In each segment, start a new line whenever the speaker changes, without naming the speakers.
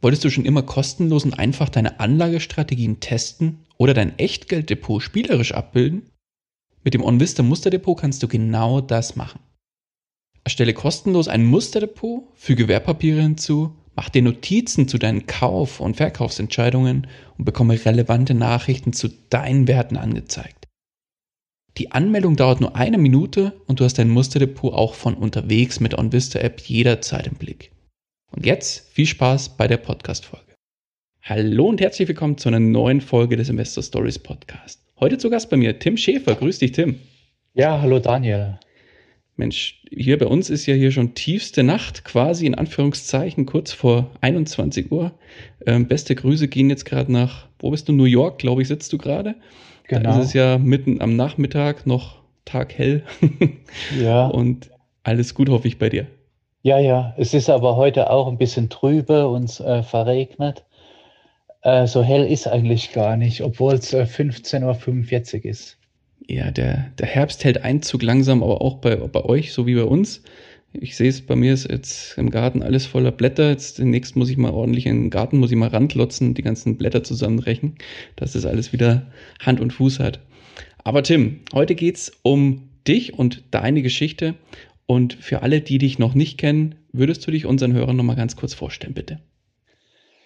Wolltest du schon immer kostenlos und einfach deine Anlagestrategien testen oder dein Echtgelddepot spielerisch abbilden? Mit dem OnVista Musterdepot kannst du genau das machen. Erstelle kostenlos ein Musterdepot, füge Wertpapiere hinzu, mach dir Notizen zu deinen Kauf- und Verkaufsentscheidungen und bekomme relevante Nachrichten zu deinen Werten angezeigt. Die Anmeldung dauert nur eine Minute und du hast dein Musterdepot auch von unterwegs mit OnVista App jederzeit im Blick. Und jetzt viel Spaß bei der Podcast-Folge. Hallo und herzlich willkommen zu einer neuen Folge des Investor Stories Podcast. Heute zu Gast bei mir Tim Schäfer. Grüß dich, Tim.
Ja, hallo Daniel.
Mensch, hier bei uns ist ja hier schon tiefste Nacht, quasi in Anführungszeichen, kurz vor 21 Uhr. Ähm, beste Grüße gehen jetzt gerade nach, wo bist du? New York, glaube ich, sitzt du gerade. Genau. Da ist es ja mitten am Nachmittag noch taghell. ja. Und alles gut, hoffe ich, bei dir.
Ja, ja, es ist aber heute auch ein bisschen trübe und äh, verregnet. Äh, so hell ist eigentlich gar nicht, obwohl es äh, 15.45 Uhr ist.
Ja, der, der Herbst hält Einzug langsam, aber auch bei, bei euch, so wie bei uns. Ich sehe es, bei mir ist jetzt im Garten alles voller Blätter. Jetzt demnächst muss ich mal ordentlich in den Garten, muss ich mal randlotzen, die ganzen Blätter zusammenbrechen, dass das alles wieder Hand und Fuß hat. Aber Tim, heute geht es um dich und deine Geschichte. Und für alle, die dich noch nicht kennen, würdest du dich unseren Hörern noch mal ganz kurz vorstellen, bitte?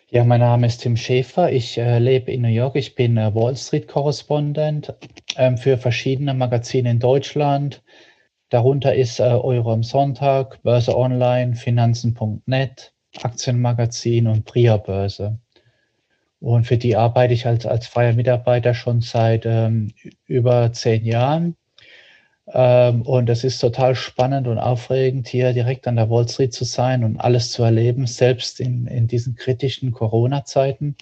Ja, mein Name ist Tim Schäfer. Ich äh, lebe in New York. Ich bin äh, Wall Street Korrespondent äh, für verschiedene Magazine in Deutschland. Darunter ist äh, Euro am Sonntag, Börse Online, Finanzen.net, Aktienmagazin und Priya Börse. Und für die arbeite ich als, als freier Mitarbeiter schon seit ähm, über zehn Jahren. Ähm, und es ist total spannend und aufregend, hier direkt an der Wall Street zu sein und alles zu erleben, selbst in, in diesen kritischen Corona-Zeiten.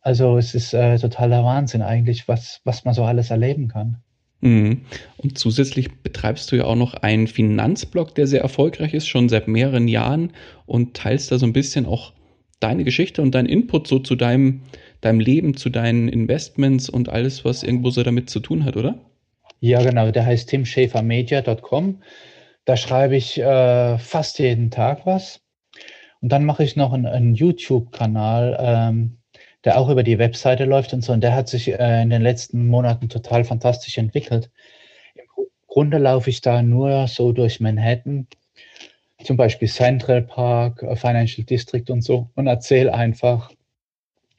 Also es ist äh, totaler Wahnsinn eigentlich, was, was man so alles erleben kann.
Mhm. Und zusätzlich betreibst du ja auch noch einen Finanzblog, der sehr erfolgreich ist, schon seit mehreren Jahren und teilst da so ein bisschen auch deine Geschichte und deinen Input so zu deinem, deinem Leben, zu deinen Investments und alles, was irgendwo so damit zu tun hat, oder?
Ja, genau. Der heißt timschäfermedia.com. Da schreibe ich äh, fast jeden Tag was. Und dann mache ich noch einen, einen YouTube-Kanal, ähm, der auch über die Webseite läuft und so. Und der hat sich äh, in den letzten Monaten total fantastisch entwickelt. Im Grunde laufe ich da nur so durch Manhattan, zum Beispiel Central Park, äh, Financial District und so, und erzähle einfach,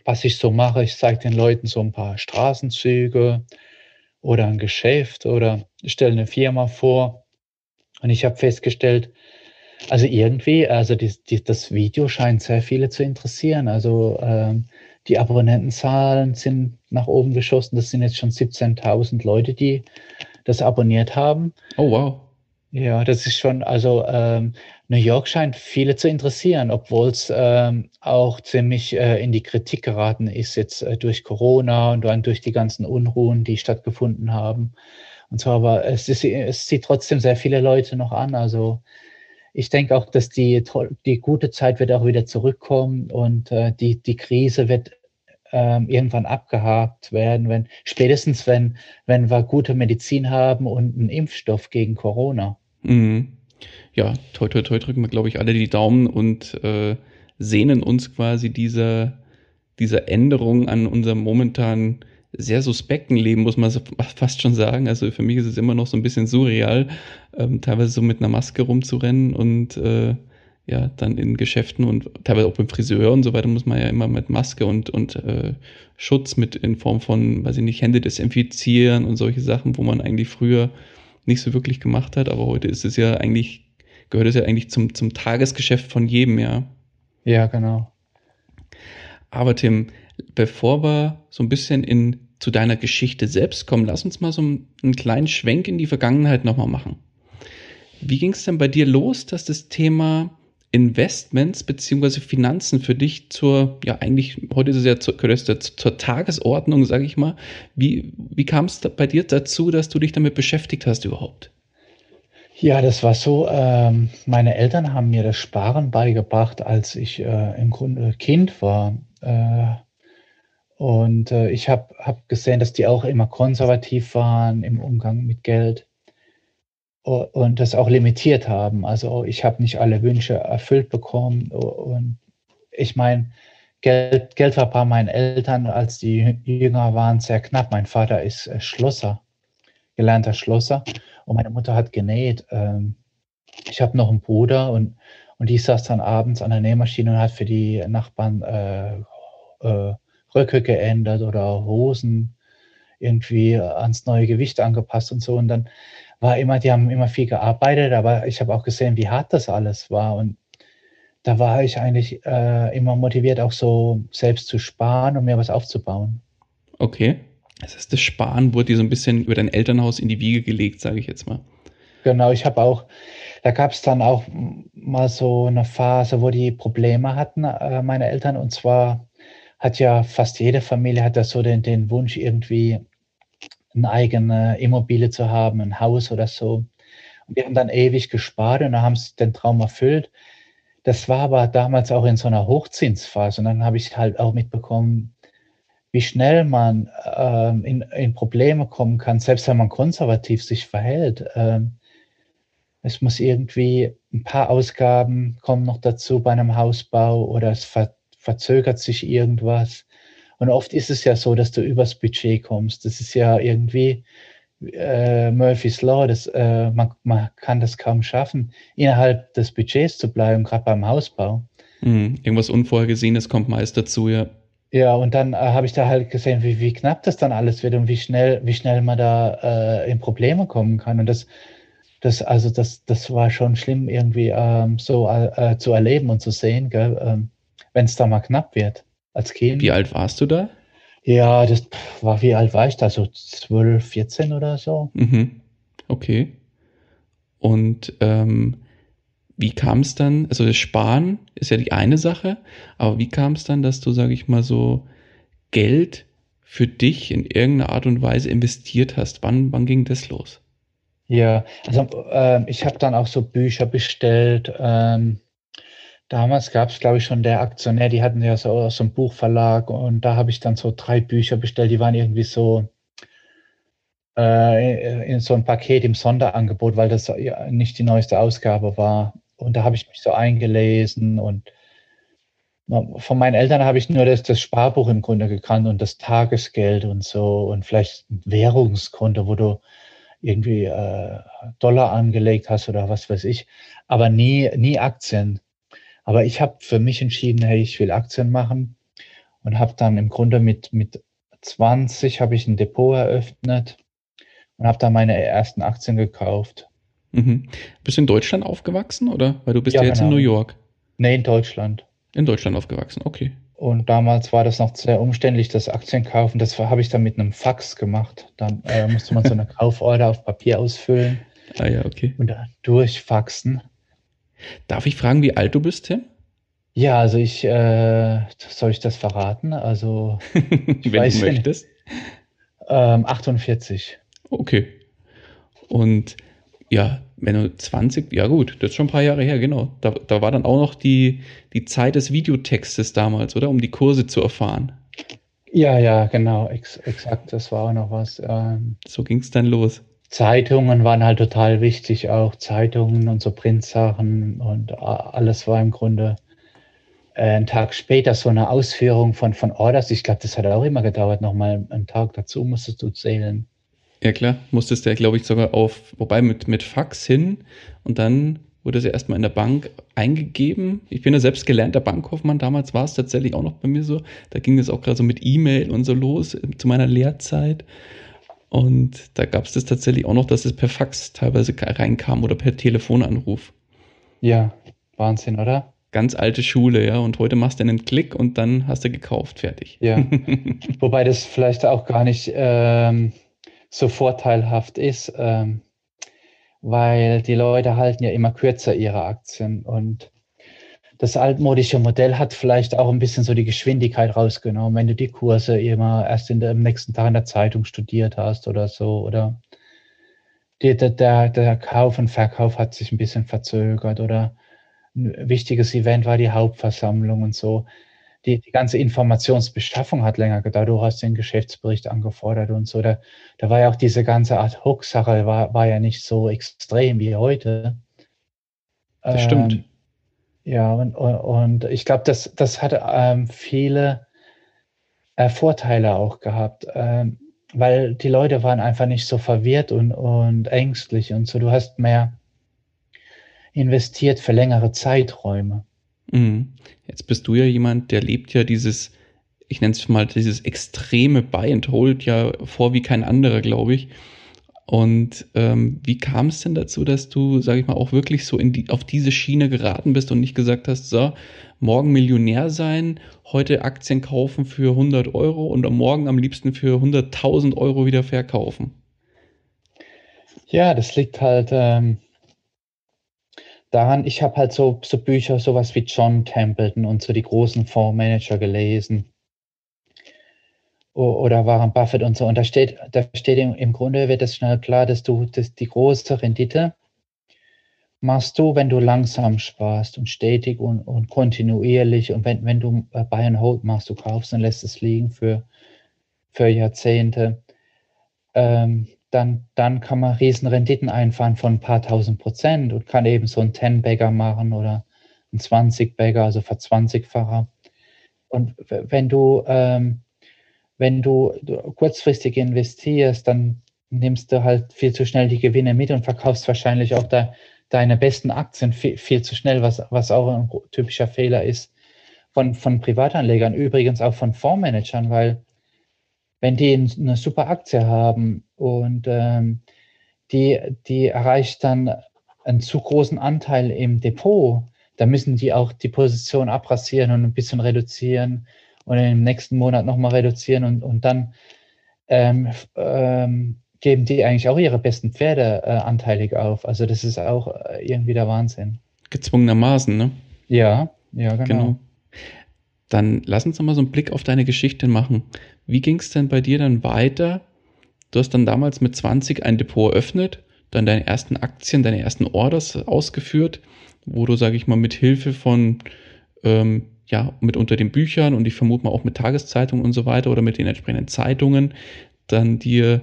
was ich so mache. Ich zeige den Leuten so ein paar Straßenzüge, oder ein Geschäft oder stelle eine Firma vor. Und ich habe festgestellt, also irgendwie, also die, die, das Video scheint sehr viele zu interessieren. Also ähm, die Abonnentenzahlen sind nach oben geschossen. Das sind jetzt schon 17.000 Leute, die das abonniert haben.
Oh wow.
Ja, das ist schon, also ähm, New York scheint viele zu interessieren, obwohl es ähm, auch ziemlich äh, in die Kritik geraten ist jetzt äh, durch Corona und dann durch die ganzen Unruhen, die stattgefunden haben. Und so, aber es, ist, es zieht trotzdem sehr viele Leute noch an. Also ich denke auch, dass die, die gute Zeit wird auch wieder zurückkommen und äh, die, die Krise wird ähm, irgendwann abgehakt werden, wenn spätestens wenn, wenn wir gute Medizin haben und einen Impfstoff gegen Corona.
Mhm. Ja, toi toi toi drücken wir, glaube ich, alle die Daumen und äh, sehnen uns quasi dieser, dieser Änderung an unserem momentan sehr suspekten Leben, muss man fast schon sagen. Also für mich ist es immer noch so ein bisschen surreal, ähm, teilweise so mit einer Maske rumzurennen und äh, ja, dann in Geschäften und teilweise auch beim Friseur und so weiter muss man ja immer mit Maske und, und äh, Schutz mit in Form von, weiß ich nicht, Hände desinfizieren und solche Sachen, wo man eigentlich früher nicht so wirklich gemacht hat, aber heute ist es ja eigentlich, gehört es ja eigentlich zum, zum Tagesgeschäft von jedem, ja.
Ja, genau.
Aber Tim, bevor wir so ein bisschen in, zu deiner Geschichte selbst kommen, lass uns mal so einen kleinen Schwenk in die Vergangenheit nochmal machen. Wie ging es denn bei dir los, dass das Thema Investments beziehungsweise Finanzen für dich zur, ja eigentlich, heute ist es ja zur, zur Tagesordnung, sage ich mal. Wie, wie kam es bei dir dazu, dass du dich damit beschäftigt hast überhaupt?
Ja, das war so, ähm, meine Eltern haben mir das Sparen beigebracht, als ich äh, im Grunde Kind war. Äh, und äh, ich habe hab gesehen, dass die auch immer konservativ waren im Umgang mit Geld und das auch limitiert haben. Also ich habe nicht alle Wünsche erfüllt bekommen. Und ich meine, Geld, Geld war bei meinen Eltern, als die jünger waren, sehr knapp. Mein Vater ist äh, Schlosser, gelernter Schlosser und meine Mutter hat genäht. Ähm, ich habe noch einen Bruder und, und die saß dann abends an der Nähmaschine und hat für die Nachbarn äh, äh, Röcke geändert oder Hosen irgendwie ans neue Gewicht angepasst und so. Und dann war immer, die haben immer viel gearbeitet, aber ich habe auch gesehen, wie hart das alles war. Und da war ich eigentlich äh, immer motiviert, auch so selbst zu sparen und mir was aufzubauen.
Okay. Das heißt, das Sparen wurde dir so ein bisschen über dein Elternhaus in die Wiege gelegt, sage ich jetzt mal.
Genau, ich habe auch, da gab es dann auch mal so eine Phase, wo die Probleme hatten, äh, meine Eltern. Und zwar hat ja fast jede Familie hat das so den, den Wunsch, irgendwie eine eigene Immobilie zu haben, ein Haus oder so. Und wir haben dann ewig gespart und haben den Traum erfüllt. Das war aber damals auch in so einer Hochzinsphase. Und dann habe ich halt auch mitbekommen, wie schnell man ähm, in, in, Probleme kommen kann, selbst wenn man konservativ sich verhält. Ähm, es muss irgendwie ein paar Ausgaben kommen noch dazu bei einem Hausbau oder es ver verzögert sich irgendwas. Und oft ist es ja so, dass du übers Budget kommst. Das ist ja irgendwie äh, Murphy's Law. Das, äh, man, man, kann das kaum schaffen, innerhalb des Budgets zu bleiben, gerade beim Hausbau.
Mhm. Irgendwas Unvorhergesehenes kommt meist dazu, ja.
Ja, und dann äh, habe ich da halt gesehen, wie, wie knapp das dann alles wird und wie schnell, wie schnell man da äh, in Probleme kommen kann. Und das, das, also das, das war schon schlimm, irgendwie ähm, so äh, zu erleben und zu sehen, ähm, wenn es da mal knapp wird als Kind.
Wie alt warst du da?
Ja, das war, wie alt war ich da? So 12, 14 oder so.
Mhm. Okay. Und ähm, wie kam es dann, also das Sparen ist ja die eine Sache, aber wie kam es dann, dass du, sage ich mal, so Geld für dich in irgendeiner Art und Weise investiert hast? Wann, wann ging das los?
Ja, also äh, ich habe dann auch so Bücher bestellt, ähm, Damals gab es, glaube ich, schon der Aktionär, die hatten ja so, so einen Buchverlag und da habe ich dann so drei Bücher bestellt, die waren irgendwie so äh, in so ein Paket im Sonderangebot, weil das ja nicht die neueste Ausgabe war. Und da habe ich mich so eingelesen und von meinen Eltern habe ich nur das, das Sparbuch im Grunde gekannt und das Tagesgeld und so und vielleicht Währungskonto, wo du irgendwie äh, Dollar angelegt hast oder was weiß ich, aber nie, nie Aktien. Aber ich habe für mich entschieden, hey, ich will Aktien machen und habe dann im Grunde mit, mit 20 habe ich ein Depot eröffnet und habe da meine ersten Aktien gekauft.
Mhm. Bist du in Deutschland aufgewachsen oder? Weil du bist ja, ja jetzt genau. in New York.
Nee, in Deutschland.
In Deutschland aufgewachsen, okay.
Und damals war das noch sehr umständlich, das Aktien kaufen. Das habe ich dann mit einem Fax gemacht. Dann äh, musste man so eine Kauforder auf Papier ausfüllen.
Ah ja, okay.
Und dann durchfaxen.
Darf ich fragen, wie alt du bist, Tim?
Ja, also ich, äh, soll ich das verraten? Also,
ich Wenn weiß du möchtest.
Ähm, 48.
Okay. Und ja, wenn du 20, ja gut, das ist schon ein paar Jahre her, genau. Da, da war dann auch noch die, die Zeit des Videotextes damals, oder? Um die Kurse zu erfahren.
Ja, ja, genau, ex exakt, das war auch noch was. Ähm,
so ging es dann los.
Zeitungen waren halt total wichtig, auch Zeitungen und so Printsachen und alles war im Grunde äh, einen Tag später so eine Ausführung von, von Orders. Ich glaube, das hat auch immer gedauert, nochmal einen Tag dazu musstest du zählen.
Ja klar, musstest du ja, glaube ich, sogar auf, wobei mit, mit Fax hin und dann wurde sie erstmal in der Bank eingegeben. Ich bin ja selbst gelernter Bankkaufmann, damals war es tatsächlich auch noch bei mir so. Da ging es auch gerade so mit E-Mail und so los zu meiner Lehrzeit. Und da gab es das tatsächlich auch noch, dass es per Fax teilweise reinkam oder per Telefonanruf.
Ja, Wahnsinn, oder?
Ganz alte Schule, ja. Und heute machst du einen Klick und dann hast du gekauft, fertig.
Ja. Wobei das vielleicht auch gar nicht ähm, so vorteilhaft ist, ähm, weil die Leute halten ja immer kürzer ihre Aktien. Und das altmodische Modell hat vielleicht auch ein bisschen so die Geschwindigkeit rausgenommen, wenn du die Kurse immer erst in der, am nächsten Tag in der Zeitung studiert hast oder so. Oder die, der, der Kauf und Verkauf hat sich ein bisschen verzögert oder ein wichtiges Event war die Hauptversammlung und so. Die, die ganze Informationsbeschaffung hat länger gedauert. Du hast den Geschäftsbericht angefordert und so. Da, da war ja auch diese ganze Ad-Hoc-Sache, war, war ja nicht so extrem wie heute.
Das ähm, stimmt.
Ja, und, und ich glaube, das, das hat ähm, viele äh, Vorteile auch gehabt, ähm, weil die Leute waren einfach nicht so verwirrt und, und ängstlich und so. Du hast mehr investiert für längere Zeiträume.
Mhm. Jetzt bist du ja jemand, der lebt ja dieses, ich nenne es mal, dieses extreme Buy and Hold ja vor wie kein anderer, glaube ich. Und ähm, wie kam es denn dazu, dass du, sage ich mal, auch wirklich so in die, auf diese Schiene geraten bist und nicht gesagt hast, so, morgen Millionär sein, heute Aktien kaufen für 100 Euro und am Morgen am liebsten für 100.000 Euro wieder verkaufen?
Ja, das liegt halt ähm, daran, ich habe halt so, so Bücher, sowas wie John Templeton und so die großen Fondsmanager gelesen oder Warren Buffett und so. Und da steht, im, Grunde wird es schnell klar, dass du dass die große Rendite machst du, wenn du langsam sparst und stetig und, und kontinuierlich und wenn, wenn du äh, Buy and Hold machst, du kaufst und lässt es liegen für, für Jahrzehnte, ähm, dann, dann kann man riesen Renditen einfahren von ein paar tausend Prozent und kann eben so einen 10-Bagger machen oder einen 20-Bagger, also verzwanzigfacher. Und wenn du ähm, wenn du, kurzfristig investierst, dann nimmst du halt viel zu schnell die Gewinne mit und verkaufst wahrscheinlich auch da, deine besten Aktien viel, viel, zu schnell, was, was auch ein typischer Fehler ist von, von Privatanlegern, übrigens auch von Fondsmanagern, weil wenn die eine super Aktie haben und ähm, die, die erreicht dann einen zu großen Anteil im Depot, dann müssen die auch die Position abrasieren und ein bisschen reduzieren und im nächsten Monat nochmal reduzieren und, und dann ähm, ähm, geben die eigentlich auch ihre besten Pferde äh, anteilig auf. Also das ist auch äh, irgendwie der Wahnsinn.
Gezwungenermaßen, ne?
Ja, ja, genau. genau.
Dann lass uns nochmal so einen Blick auf deine Geschichte machen. Wie ging es denn bei dir dann weiter? Du hast dann damals mit 20 ein Depot eröffnet, dann deine ersten Aktien, deine ersten Orders ausgeführt, wo du, sage ich mal, mit Hilfe von ähm, ja, mit unter den Büchern und ich vermute mal auch mit Tageszeitungen und so weiter oder mit den entsprechenden Zeitungen dann dir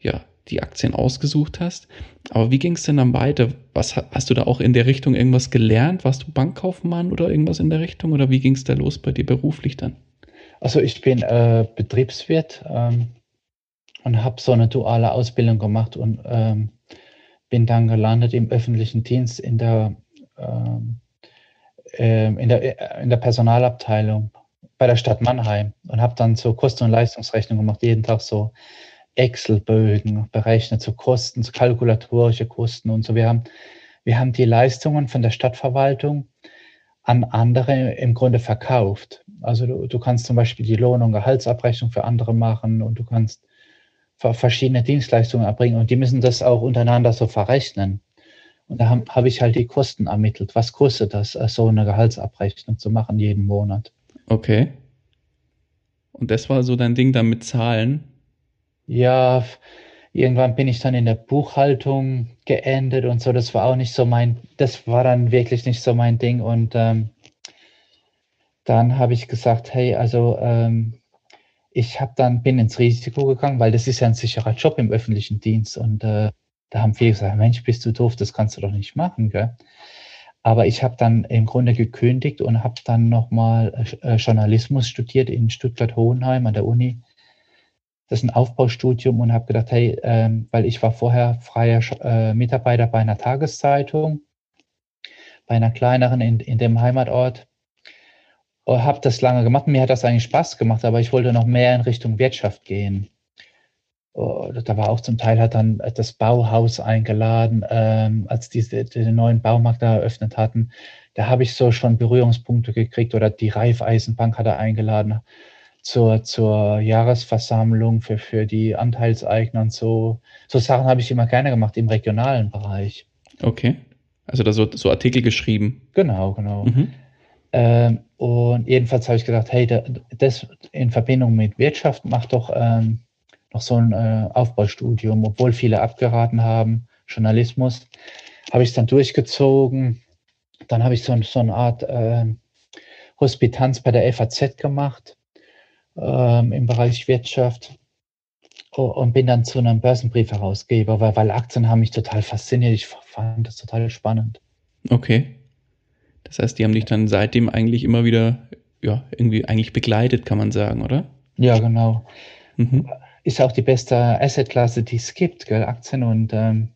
ja die Aktien ausgesucht hast. Aber wie ging es denn dann weiter? Was hast du da auch in der Richtung irgendwas gelernt? Warst du Bankkaufmann oder irgendwas in der Richtung? Oder wie ging es da los bei dir beruflich dann?
Also ich bin äh, Betriebswirt ähm, und habe so eine duale Ausbildung gemacht und ähm, bin dann gelandet im öffentlichen Dienst in der ähm, ähm, in, der, in der Personalabteilung bei der Stadt Mannheim und habe dann so Kosten- und Leistungsrechnung gemacht, jeden Tag so Excel-Bögen berechnet, so Kosten, so kalkulatorische Kosten und so. Wir haben, wir haben die Leistungen von der Stadtverwaltung an andere im Grunde verkauft. Also du, du kannst zum Beispiel die Lohn- und Gehaltsabrechnung für andere machen und du kannst verschiedene Dienstleistungen erbringen und die müssen das auch untereinander so verrechnen. Und da habe hab ich halt die Kosten ermittelt. Was kostet das, äh, so eine Gehaltsabrechnung zu machen jeden Monat?
Okay. Und das war so dein Ding dann mit Zahlen?
Ja, irgendwann bin ich dann in der Buchhaltung geendet und so. Das war auch nicht so mein, das war dann wirklich nicht so mein Ding. Und ähm, dann habe ich gesagt, hey, also ähm, ich habe dann bin ins Risiko gegangen, weil das ist ja ein sicherer Job im öffentlichen Dienst und äh, da haben viele gesagt, Mensch, bist du doof, das kannst du doch nicht machen. Gell? Aber ich habe dann im Grunde gekündigt und habe dann nochmal äh, Journalismus studiert in Stuttgart-Hohenheim an der Uni. Das ist ein Aufbaustudium und habe gedacht, hey, ähm, weil ich war vorher freier äh, Mitarbeiter bei einer Tageszeitung, bei einer kleineren in, in dem Heimatort. Habe das lange gemacht. Mir hat das eigentlich Spaß gemacht, aber ich wollte noch mehr in Richtung Wirtschaft gehen. Oh, da war auch zum Teil hat dann das Bauhaus eingeladen, ähm, als diese den neuen Baumarkt da eröffnet hatten. Da habe ich so schon Berührungspunkte gekriegt oder die Raiffeisenbank hat er eingeladen zur, zur Jahresversammlung für, für die Anteilseigner und so. So Sachen habe ich immer gerne gemacht im regionalen Bereich.
Okay. Also da so, so Artikel geschrieben.
Genau, genau. Mhm. Ähm, und jedenfalls habe ich gedacht, hey, das in Verbindung mit Wirtschaft macht doch ähm, noch so ein äh, Aufbaustudium, obwohl viele abgeraten haben, Journalismus, habe ich es dann durchgezogen. Dann habe ich so, so eine Art äh, Hospitanz bei der FAZ gemacht ähm, im Bereich Wirtschaft und bin dann zu einem Börsenbriefherausgeber, weil, weil Aktien haben mich total fasziniert. Ich fand das total spannend.
Okay. Das heißt, die haben dich dann seitdem eigentlich immer wieder, ja, irgendwie eigentlich begleitet, kann man sagen, oder?
Ja, genau. Mhm. Ist auch die beste Assetklasse, die es gibt, gell, Aktien. Und ähm,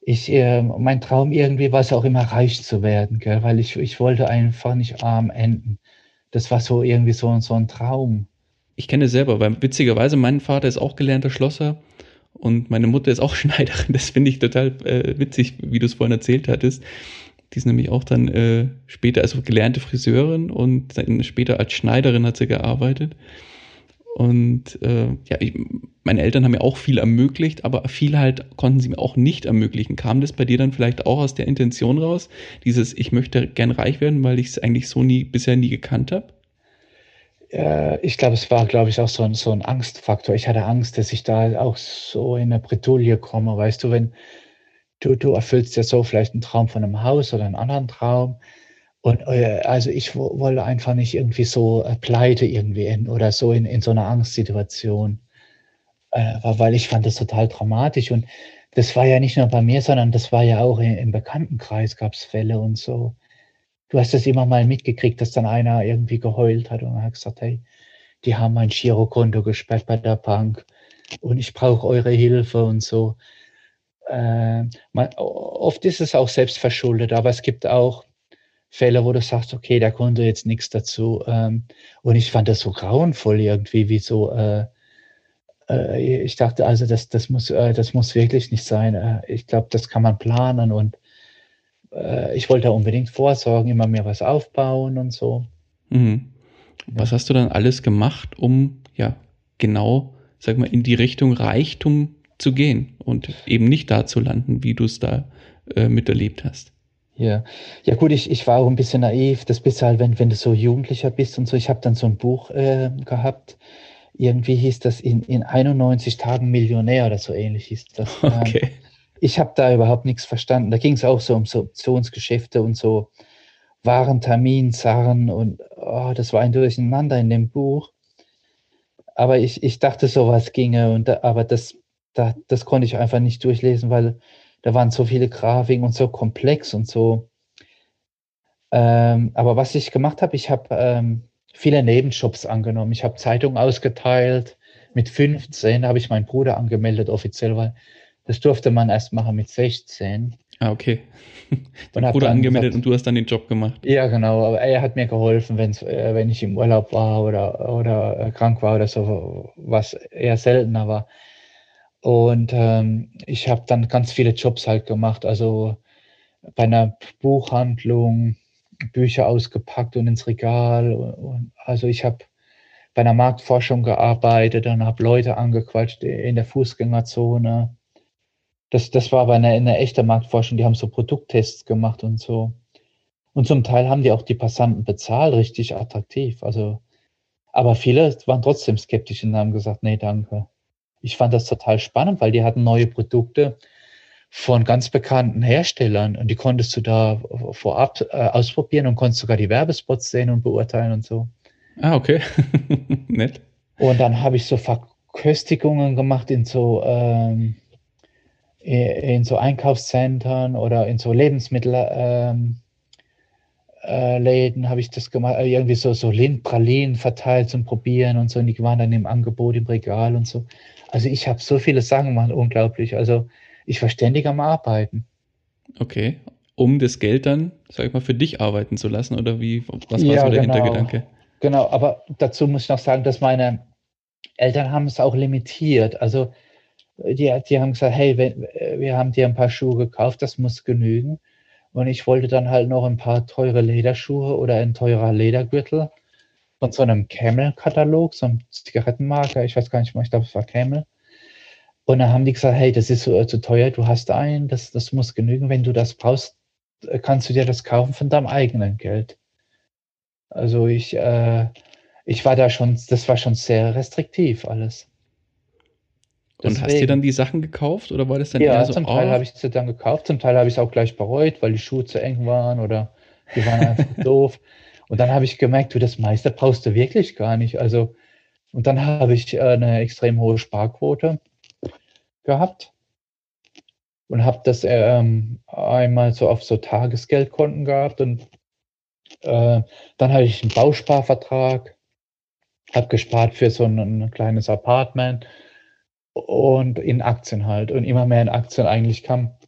ich, äh, mein Traum irgendwie war es auch immer reich zu werden, gell, weil ich, ich wollte einfach nicht arm enden. Das war so irgendwie so, so ein Traum.
Ich kenne es selber, weil witzigerweise mein Vater ist auch gelernter Schlosser und meine Mutter ist auch Schneiderin. Das finde ich total äh, witzig, wie du es vorhin erzählt hattest. Die ist nämlich auch dann äh, später, also gelernte Friseurin und dann später als Schneiderin hat sie gearbeitet. Und äh, ja, ich, meine Eltern haben mir auch viel ermöglicht, aber viel halt konnten sie mir auch nicht ermöglichen. Kam das bei dir dann vielleicht auch aus der Intention raus? Dieses, ich möchte gern reich werden, weil ich es eigentlich so nie, bisher nie gekannt habe?
Äh, ich glaube, es war, glaube ich, auch so ein, so ein Angstfaktor. Ich hatte Angst, dass ich da auch so in eine Bretouille komme. Weißt du, wenn du, du erfüllst ja so vielleicht einen Traum von einem Haus oder einen anderen Traum und äh, also ich wollte einfach nicht irgendwie so äh, pleite irgendwie in, oder so in, in so einer Angstsituation, äh, weil ich fand das total dramatisch. Und das war ja nicht nur bei mir, sondern das war ja auch im Bekanntenkreis gab es Fälle und so. Du hast das immer mal mitgekriegt, dass dann einer irgendwie geheult hat und hat gesagt, hey, die haben mein Girokonto gesperrt bei der Bank und ich brauche eure Hilfe und so. Äh, man, oft ist es auch selbst verschuldet, aber es gibt auch Fälle, wo du sagst, okay, da konnte jetzt nichts dazu. Ähm, und ich fand das so grauenvoll irgendwie, wie so, äh, äh, ich dachte also, das, das, muss, äh, das muss wirklich nicht sein. Äh, ich glaube, das kann man planen und äh, ich wollte unbedingt vorsorgen, immer mehr was aufbauen und so.
Mhm. Was ja. hast du dann alles gemacht, um ja genau, sag mal, in die Richtung Reichtum zu gehen und eben nicht da zu landen, wie du es da äh, miterlebt hast?
Ja, ja gut, ich, ich war auch ein bisschen naiv. Das bist du halt, wenn, wenn du so Jugendlicher bist und so. Ich habe dann so ein Buch äh, gehabt. Irgendwie hieß das in, in 91 Tagen Millionär oder so ähnlich hieß das.
Okay.
Ich habe da überhaupt nichts verstanden. Da ging es auch so um so Optionsgeschäfte und so Warenterminzarren und oh, das war ein Durcheinander in dem Buch. Aber ich, ich dachte, sowas ginge und da, aber das, da, das konnte ich einfach nicht durchlesen, weil da waren so viele Grafiken und so komplex und so. Ähm, aber was ich gemacht habe, ich habe ähm, viele Nebenjobs angenommen. Ich habe Zeitungen ausgeteilt. Mit 15 habe ich meinen Bruder angemeldet offiziell, weil das durfte man erst machen mit 16.
Ah, okay. Dein Bruder angemeldet gesagt, und du hast dann den Job gemacht.
Ja, genau. Aber er hat mir geholfen, wenn's, äh, wenn ich im Urlaub war oder, oder äh, krank war oder so, was eher seltener war. Und ähm, ich habe dann ganz viele Jobs halt gemacht, also bei einer Buchhandlung Bücher ausgepackt und ins Regal. Und, also ich habe bei einer Marktforschung gearbeitet und habe Leute angequatscht in der Fußgängerzone. Das, das war aber eine, eine echte Marktforschung, die haben so Produkttests gemacht und so. Und zum Teil haben die auch die Passanten bezahlt, richtig attraktiv. Also, aber viele waren trotzdem skeptisch und haben gesagt, nee, danke ich fand das total spannend, weil die hatten neue Produkte von ganz bekannten Herstellern und die konntest du da vorab äh, ausprobieren und konntest sogar die Werbespots sehen und beurteilen und so.
Ah, okay. Nett.
Und dann habe ich so Verköstigungen gemacht in so ähm, in so Einkaufszentren oder in so Lebensmittelläden ähm, äh, habe ich das gemacht, äh, irgendwie so, so Lindpralinen verteilt zum Probieren und so, und die waren dann im Angebot im Regal und so. Also ich habe so viele Sachen gemacht, unglaublich. Also ich war ständig am Arbeiten.
Okay. Um das Geld dann, sag ich mal, für dich arbeiten zu lassen oder wie, was war ja, so der genau. Hintergedanke?
Genau, aber dazu muss ich noch sagen, dass meine Eltern haben es auch limitiert. Also die, die haben gesagt, hey, wir haben dir ein paar Schuhe gekauft, das muss genügen. Und ich wollte dann halt noch ein paar teure Lederschuhe oder ein teurer Ledergürtel von so einem Camel-Katalog, so einem Zigarettenmarker, ich weiß gar nicht mehr, ich glaube, es war Camel. Und dann haben die gesagt, hey, das ist so, äh, zu teuer, du hast einen, das, das muss genügen, wenn du das brauchst, äh, kannst du dir das kaufen von deinem eigenen Geld. Also ich, äh, ich war da schon, das war schon sehr restriktiv alles.
Und hast du dann die Sachen gekauft oder war das dann
ja,
eher so?
zum Teil
oh,
habe ich sie dann gekauft, zum Teil habe ich es auch gleich bereut, weil die Schuhe zu eng waren oder die waren einfach doof. Und dann habe ich gemerkt, du, das meiste brauchst du wirklich gar nicht. Also, und dann habe ich äh, eine extrem hohe Sparquote gehabt und habe das ähm, einmal so auf so Tagesgeldkonten gehabt und äh, dann hatte ich einen Bausparvertrag, habe gespart für so ein, ein kleines Apartment und in Aktien halt und immer mehr in Aktien eigentlich kam,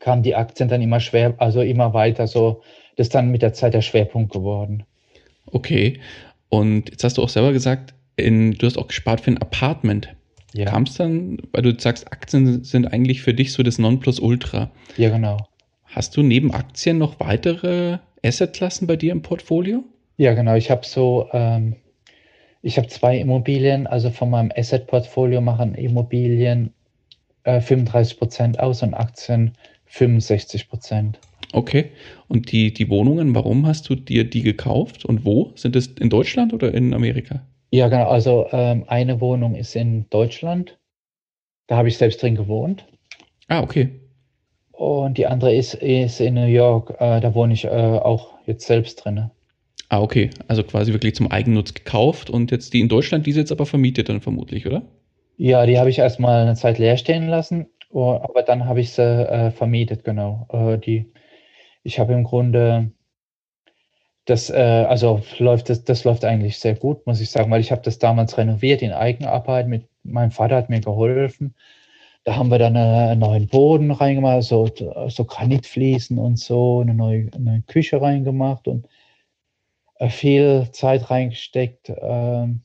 kam die Aktien dann immer schwer, also immer weiter so, das ist dann mit der Zeit der Schwerpunkt geworden.
Okay. Und jetzt hast du auch selber gesagt, in, du hast auch gespart für ein Apartment.
Ja.
Kam es dann, weil du sagst, Aktien sind eigentlich für dich so das Nonplusultra.
Ja, genau.
Hast du neben Aktien noch weitere Assetklassen bei dir im Portfolio?
Ja, genau. Ich habe so, ähm, ich habe zwei Immobilien, also von meinem Asset-Portfolio machen Immobilien äh, 35 Prozent aus und Aktien 65 Prozent.
Okay. Und die, die Wohnungen, warum hast du dir die gekauft und wo? Sind es in Deutschland oder in Amerika?
Ja, genau. Also ähm, eine Wohnung ist in Deutschland. Da habe ich selbst drin gewohnt.
Ah, okay.
Und die andere ist, ist in New York. Äh, da wohne ich äh, auch jetzt selbst drin.
Ah, okay. Also quasi wirklich zum Eigennutz gekauft und jetzt die in Deutschland, die ist jetzt aber vermietet dann vermutlich, oder?
Ja, die habe ich erstmal eine Zeit leer stehen lassen, oh, aber dann habe ich sie äh, vermietet, genau. Äh, die, ich habe im Grunde das, äh, also läuft das, das läuft eigentlich sehr gut, muss ich sagen, weil ich habe das damals renoviert in Eigenarbeit. Mit meinem Vater hat mir geholfen. Da haben wir dann einen neuen Boden reingemacht, so, so Granitfliesen und so, eine neue, eine Küche reingemacht und äh, viel Zeit reingesteckt. Ähm,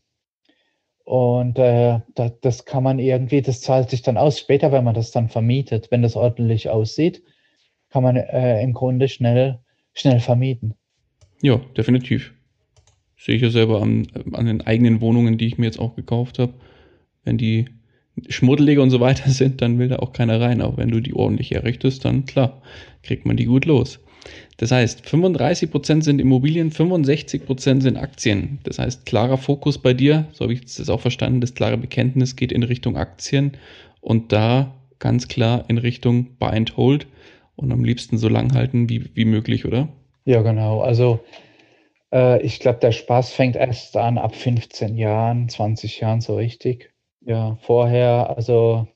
und äh, das kann man irgendwie, das zahlt sich dann aus. Später, wenn man das dann vermietet, wenn das ordentlich aussieht, kann man äh, im Grunde schnell, schnell vermieten.
Ja, definitiv. Sehe ich ja selber an, an den eigenen Wohnungen, die ich mir jetzt auch gekauft habe. Wenn die schmuddelig und so weiter sind, dann will da auch keiner rein. Aber wenn du die ordentlich errichtest, dann klar, kriegt man die gut los. Das heißt, 35% sind Immobilien, 65% sind Aktien. Das heißt, klarer Fokus bei dir, so habe ich das auch verstanden, das klare Bekenntnis geht in Richtung Aktien und da ganz klar in Richtung Buy and Hold und am liebsten so lang halten wie, wie möglich, oder?
Ja, genau. Also äh, ich glaube, der Spaß fängt erst an ab 15 Jahren, 20 Jahren so richtig. Ja, vorher, also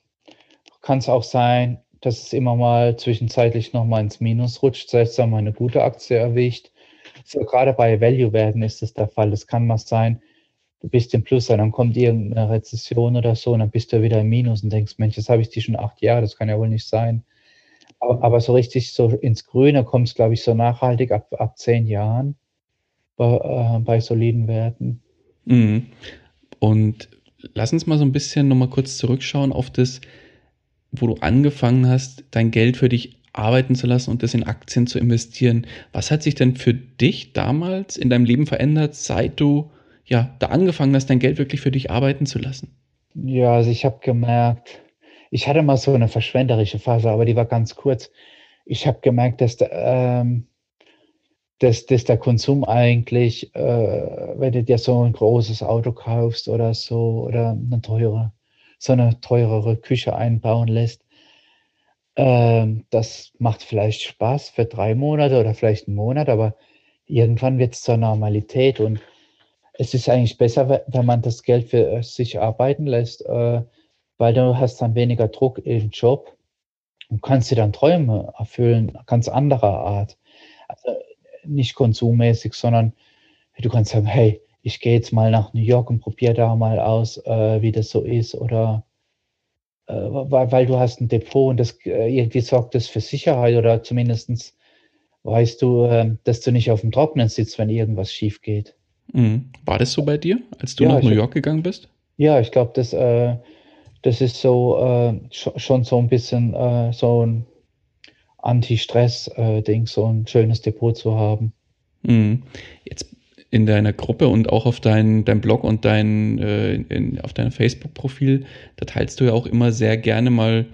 kann es auch sein, dass es immer mal zwischenzeitlich nochmal ins Minus rutscht, selbst wenn man eine gute Aktie erwischt. So gerade bei Value-Werten ist das der Fall. Es kann mal sein, du bist im Plus, dann kommt irgendeine Rezession oder so und dann bist du wieder im Minus und denkst, Mensch, das habe ich die schon acht Jahre, das kann ja wohl nicht sein. Aber, aber so richtig so ins Grüne kommt es, glaube ich, so nachhaltig ab, ab zehn Jahren bei, äh, bei soliden Werten.
Mhm. Und lass uns mal so ein bisschen nochmal kurz zurückschauen auf das, wo du angefangen hast, dein Geld für dich arbeiten zu lassen und das in Aktien zu investieren. Was hat sich denn für dich damals in deinem Leben verändert, seit du ja da angefangen hast, dein Geld wirklich für dich arbeiten zu lassen?
Ja, also ich habe gemerkt, ich hatte mal so eine verschwenderische Phase, aber die war ganz kurz. Ich habe gemerkt, dass, ähm, dass, dass der Konsum eigentlich, äh, wenn du dir so ein großes Auto kaufst oder so, oder eine teure, so eine teurere Küche einbauen lässt, ähm, das macht vielleicht Spaß für drei Monate oder vielleicht einen Monat, aber irgendwann wird es zur Normalität und es ist eigentlich besser, wenn man das Geld für sich arbeiten lässt. Äh, weil du hast dann weniger Druck im Job und kannst dir dann Träume erfüllen, ganz anderer Art. Also nicht konsummäßig, sondern du kannst sagen, hey, ich gehe jetzt mal nach New York und probiere da mal aus, äh, wie das so ist. Oder äh, weil, weil, du hast ein Depot und das äh, irgendwie sorgt das für Sicherheit oder zumindest weißt du, ähm, dass du nicht auf dem Trockenen sitzt, wenn irgendwas schief geht.
Mhm. War das so bei dir, als du ja, nach New York gegangen bist?
Ja, ich glaube, das äh, das ist so äh, schon so ein bisschen äh, so ein Anti-Stress-Ding, äh, so ein schönes Depot zu haben.
Mhm. Jetzt in deiner Gruppe und auch auf dein, dein Blog und dein, äh, in, auf deinem Facebook-Profil, da teilst du ja auch immer sehr gerne mal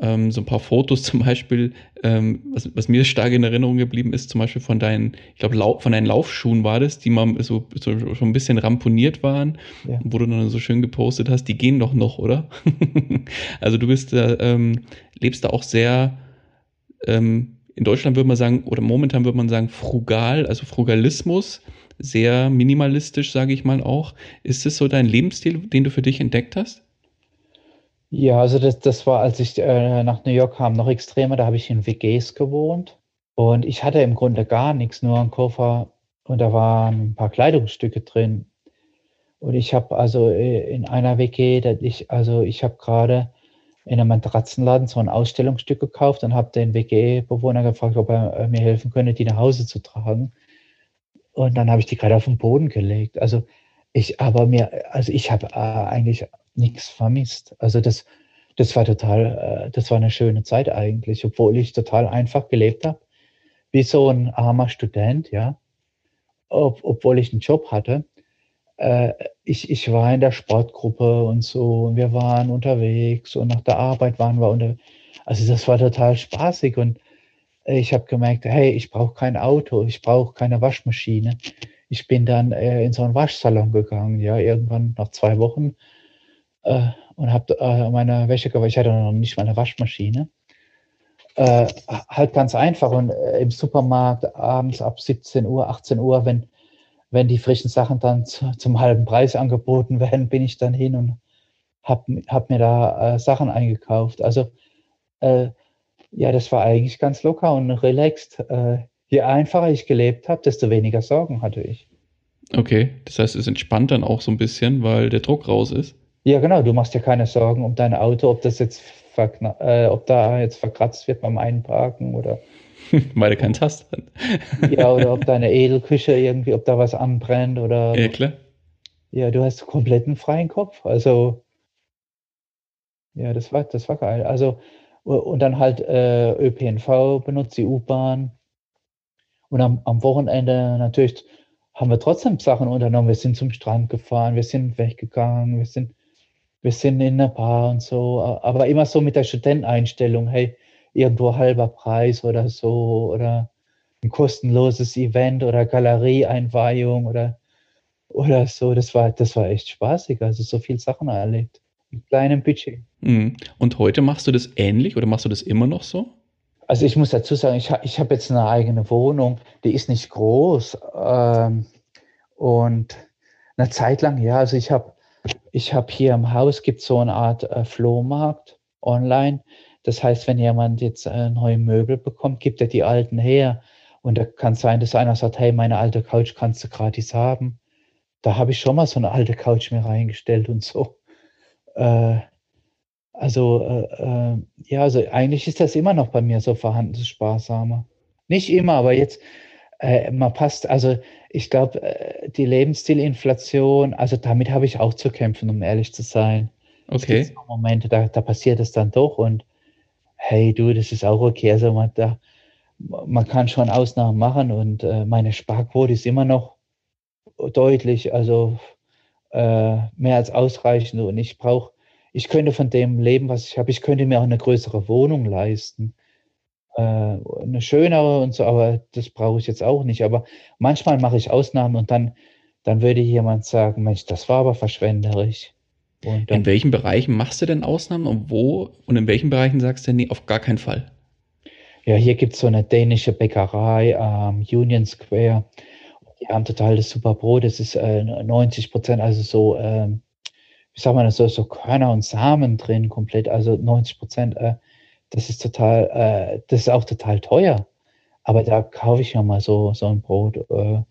ähm, so ein paar Fotos zum Beispiel, ähm, was, was, mir stark in Erinnerung geblieben ist, zum Beispiel von deinen, ich glaube, von deinen Laufschuhen war das, die mal so, so schon ein bisschen ramponiert waren, ja. wo du dann so schön gepostet hast, die gehen doch noch, oder? also du bist, äh, ähm, lebst da auch sehr, ähm, in Deutschland würde man sagen, oder momentan würde man sagen, frugal, also Frugalismus, sehr minimalistisch, sage ich mal auch. Ist das so dein Lebensstil, den du für dich entdeckt hast?
Ja, also das, das war, als ich äh, nach New York kam, noch extremer. Da habe ich in WGs gewohnt und ich hatte im Grunde gar nichts, nur einen Koffer und da waren ein paar Kleidungsstücke drin. Und ich habe also äh, in einer WG, ich, also ich habe gerade in einem Matratzenladen so ein Ausstellungsstück gekauft und habe den WG-Bewohner gefragt, ob er äh, mir helfen könnte, die nach Hause zu tragen. Und dann habe ich die gerade auf den Boden gelegt. Also ich, aber mir, also ich habe äh, eigentlich nichts vermisst. Also das, das war total, äh, das war eine schöne Zeit eigentlich, obwohl ich total einfach gelebt habe, wie so ein armer Student, ja, Ob, obwohl ich einen Job hatte. Äh, ich, ich war in der Sportgruppe und so, und wir waren unterwegs und nach der Arbeit waren wir unterwegs. Also das war total spaßig und ich habe gemerkt, hey, ich brauche kein Auto, ich brauche keine Waschmaschine. Ich bin dann äh, in so einen Waschsalon gegangen, ja, irgendwann nach zwei Wochen äh, und habe äh, meine Wäsche gewaschen. Ich hatte noch nicht meine Waschmaschine. Äh, halt ganz einfach. Und äh, im Supermarkt abends ab 17 Uhr, 18 Uhr, wenn, wenn die frischen Sachen dann zu, zum halben Preis angeboten werden, bin ich dann hin und habe hab mir da äh, Sachen eingekauft. Also äh, ja, das war eigentlich ganz locker und relaxed. Je einfacher ich gelebt habe, desto weniger Sorgen hatte ich.
Okay, das heißt, es entspannt dann auch so ein bisschen, weil der Druck raus ist.
Ja, genau, du machst dir keine Sorgen um dein Auto, ob das jetzt äh, ob da jetzt verkratzt wird beim Einparken oder.
Weil du keinen hast.
ja, oder ob deine Edelküche irgendwie, ob da was anbrennt oder.
Ja, klar.
Ja, du hast kompletten freien Kopf. Also, ja, das war, das war geil. Also, und dann halt äh, ÖPNV benutzt, die U-Bahn. Und am, am Wochenende natürlich haben wir trotzdem Sachen unternommen. Wir sind zum Strand gefahren, wir sind weggegangen, wir sind wir sind in einer Bar und so, aber immer so mit der Studenteneinstellung, hey, irgendwo halber Preis oder so oder ein kostenloses Event oder Galerieeinweihung oder, oder so. Das war, das war echt spaßig. Also so viele Sachen erlebt. Mit kleinem Budget.
Mhm. Und heute machst du das ähnlich oder machst du das immer noch so?
Also ich muss dazu sagen, ich, ich habe jetzt eine eigene Wohnung, die ist nicht groß. Ähm, und eine Zeit lang, ja, also ich habe ich habe hier im Haus gibt so eine Art äh, Flohmarkt online. Das heißt, wenn jemand jetzt äh, neue Möbel bekommt, gibt er die alten her. Und da kann sein, dass einer sagt, hey, meine alte Couch kannst du gratis haben. Da habe ich schon mal so eine alte Couch mir reingestellt und so. Äh, also, äh, äh ja, also eigentlich ist das immer noch bei mir so vorhanden, das Sparsame. Nicht immer, aber jetzt, äh, man passt, also ich glaube, äh, die Lebensstilinflation, also damit habe ich auch zu kämpfen, um ehrlich zu sein.
Okay. Es gibt
Momente, da, da passiert es dann doch und hey du, das ist auch okay. Also man, da, man kann schon Ausnahmen machen und äh, meine Sparquote ist immer noch deutlich, also äh, mehr als ausreichend und ich brauche, ich könnte von dem leben, was ich habe, ich könnte mir auch eine größere Wohnung leisten äh, eine schönere und so, aber das brauche ich jetzt auch nicht. Aber manchmal mache ich Ausnahmen und dann, dann würde jemand sagen, Mensch, das war aber verschwenderisch.
Dann, in welchen Bereichen machst du denn Ausnahmen und wo und in welchen Bereichen sagst du, nee, auf gar keinen Fall?
Ja, hier gibt es so eine dänische Bäckerei am ähm, Union Square. Die haben total das super Brot. Das ist äh, 90 Prozent, also so, äh, wie sagt man das, so, so Körner und Samen drin komplett. Also 90 Prozent äh, das ist total, äh, das ist auch total teuer. Aber da kaufe ich ja mal so, so ein Brot, äh,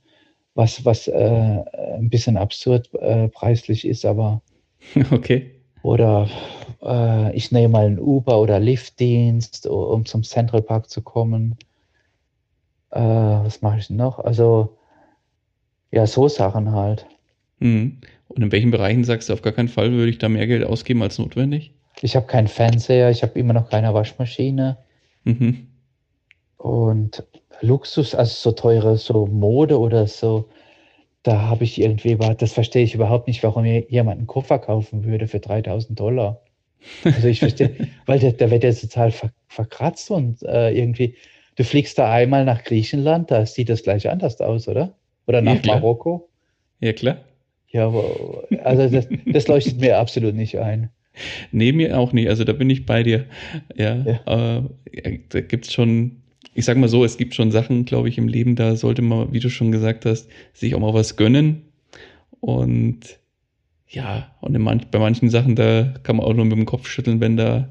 was, was äh, ein bisschen absurd äh, preislich ist, aber.
Okay.
Oder äh, ich nehme mal einen Uber- oder Liftdienst, um zum Central Park zu kommen. Was mache ich noch? Also, ja, so Sachen halt.
Mhm. Und in welchen Bereichen sagst du, auf gar keinen Fall würde ich da mehr Geld ausgeben als notwendig?
Ich habe keinen Fernseher, ich habe immer noch keine Waschmaschine.
Mhm.
Und Luxus, also so teure, so Mode oder so, da habe ich irgendwie, das verstehe ich überhaupt nicht, warum mir jemand einen Koffer kaufen würde für 3000 Dollar. Also ich verstehe, weil der, der wird jetzt total ver, verkratzt und äh, irgendwie, du fliegst da einmal nach Griechenland, da sieht das gleich anders aus, oder? Oder nach
Ja.
Marokko.
Ja, klar.
Ja, aber, also das, das leuchtet mir absolut nicht ein.
Nee, mir auch nicht. Also da bin ich bei dir. Ja, Äh, da gibt's schon, ich sag mal so, es gibt schon Sachen, glaube ich, im Leben, da sollte man, wie du schon gesagt hast, sich auch mal was gönnen. Und ja, und manch, bei manchen Sachen, da kann man auch nur mit dem Kopf schütteln, wenn da,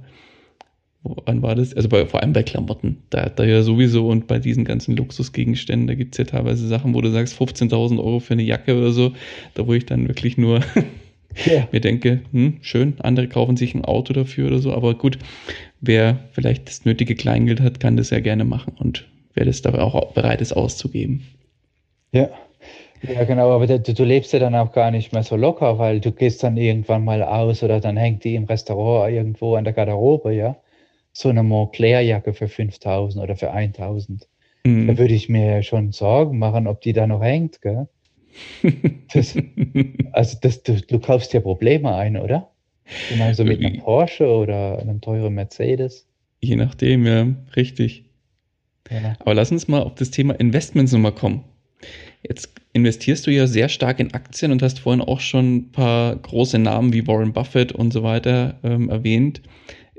wann war das? Also bei, vor allem bei Klamotten, da, da ja sowieso und bei diesen ganzen Luxusgegenständen, da gibt's ja teilweise Sachen, wo du sagst, 15.000 Euro für eine Jacke oder so, da wo ich dann wirklich nur
Ja,
mir denke, hm, schön, andere kaufen sich ein Auto dafür oder so, aber gut, wer vielleicht das nötige Kleingeld hat, kann das ja gerne machen und wer das dabei auch bereit ist auszugeben.
ja. Ja, genau, aber du, du lebst ja dann auch gar nicht mehr so locker, weil du gehst dann irgendwann mal aus oder dann hängt die im Restaurant irgendwo an der Garderobe, ja. So eine Montclair-Jacke für 5000 oder für 1000. Da
Hm.
würde ich mir ja schon Sorgen machen, ob die da noch hängt, gell? Das, also das, du, du kaufst dir Probleme ein, oder? Genauso mit einem Porsche oder einem teuren Mercedes.
Je nachdem, ja, richtig.
Ja.
Aber lass uns mal auf das Thema Investments nochmal kommen. Jetzt investierst du ja sehr stark in Aktien und hast vorhin auch schon ein paar große Namen wie Warren Buffett und so weiter ähm, erwähnt.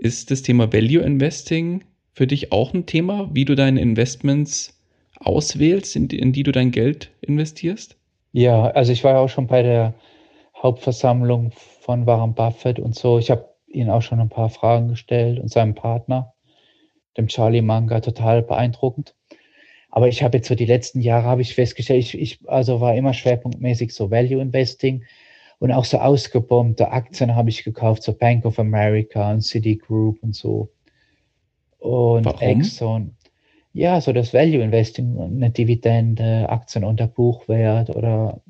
Ist das Thema Value Investing für dich auch ein Thema, wie du deine Investments auswählst, in die, in die du dein Geld investierst?
Ja, also ich war ja auch schon bei der Hauptversammlung von Warren Buffett und so. Ich habe ihn auch schon ein paar Fragen gestellt und seinem Partner, dem Charlie Munger, total beeindruckend. Aber ich habe jetzt so die letzten Jahre habe ich festgestellt, ich, ich also war immer schwerpunktmäßig so Value Investing und auch so ausgebombte Aktien habe ich gekauft, so Bank of America und Citigroup und so. Und
Warum?
Exxon. Ja, so das Value Investing, eine Dividende, Aktien unter Buchwert oder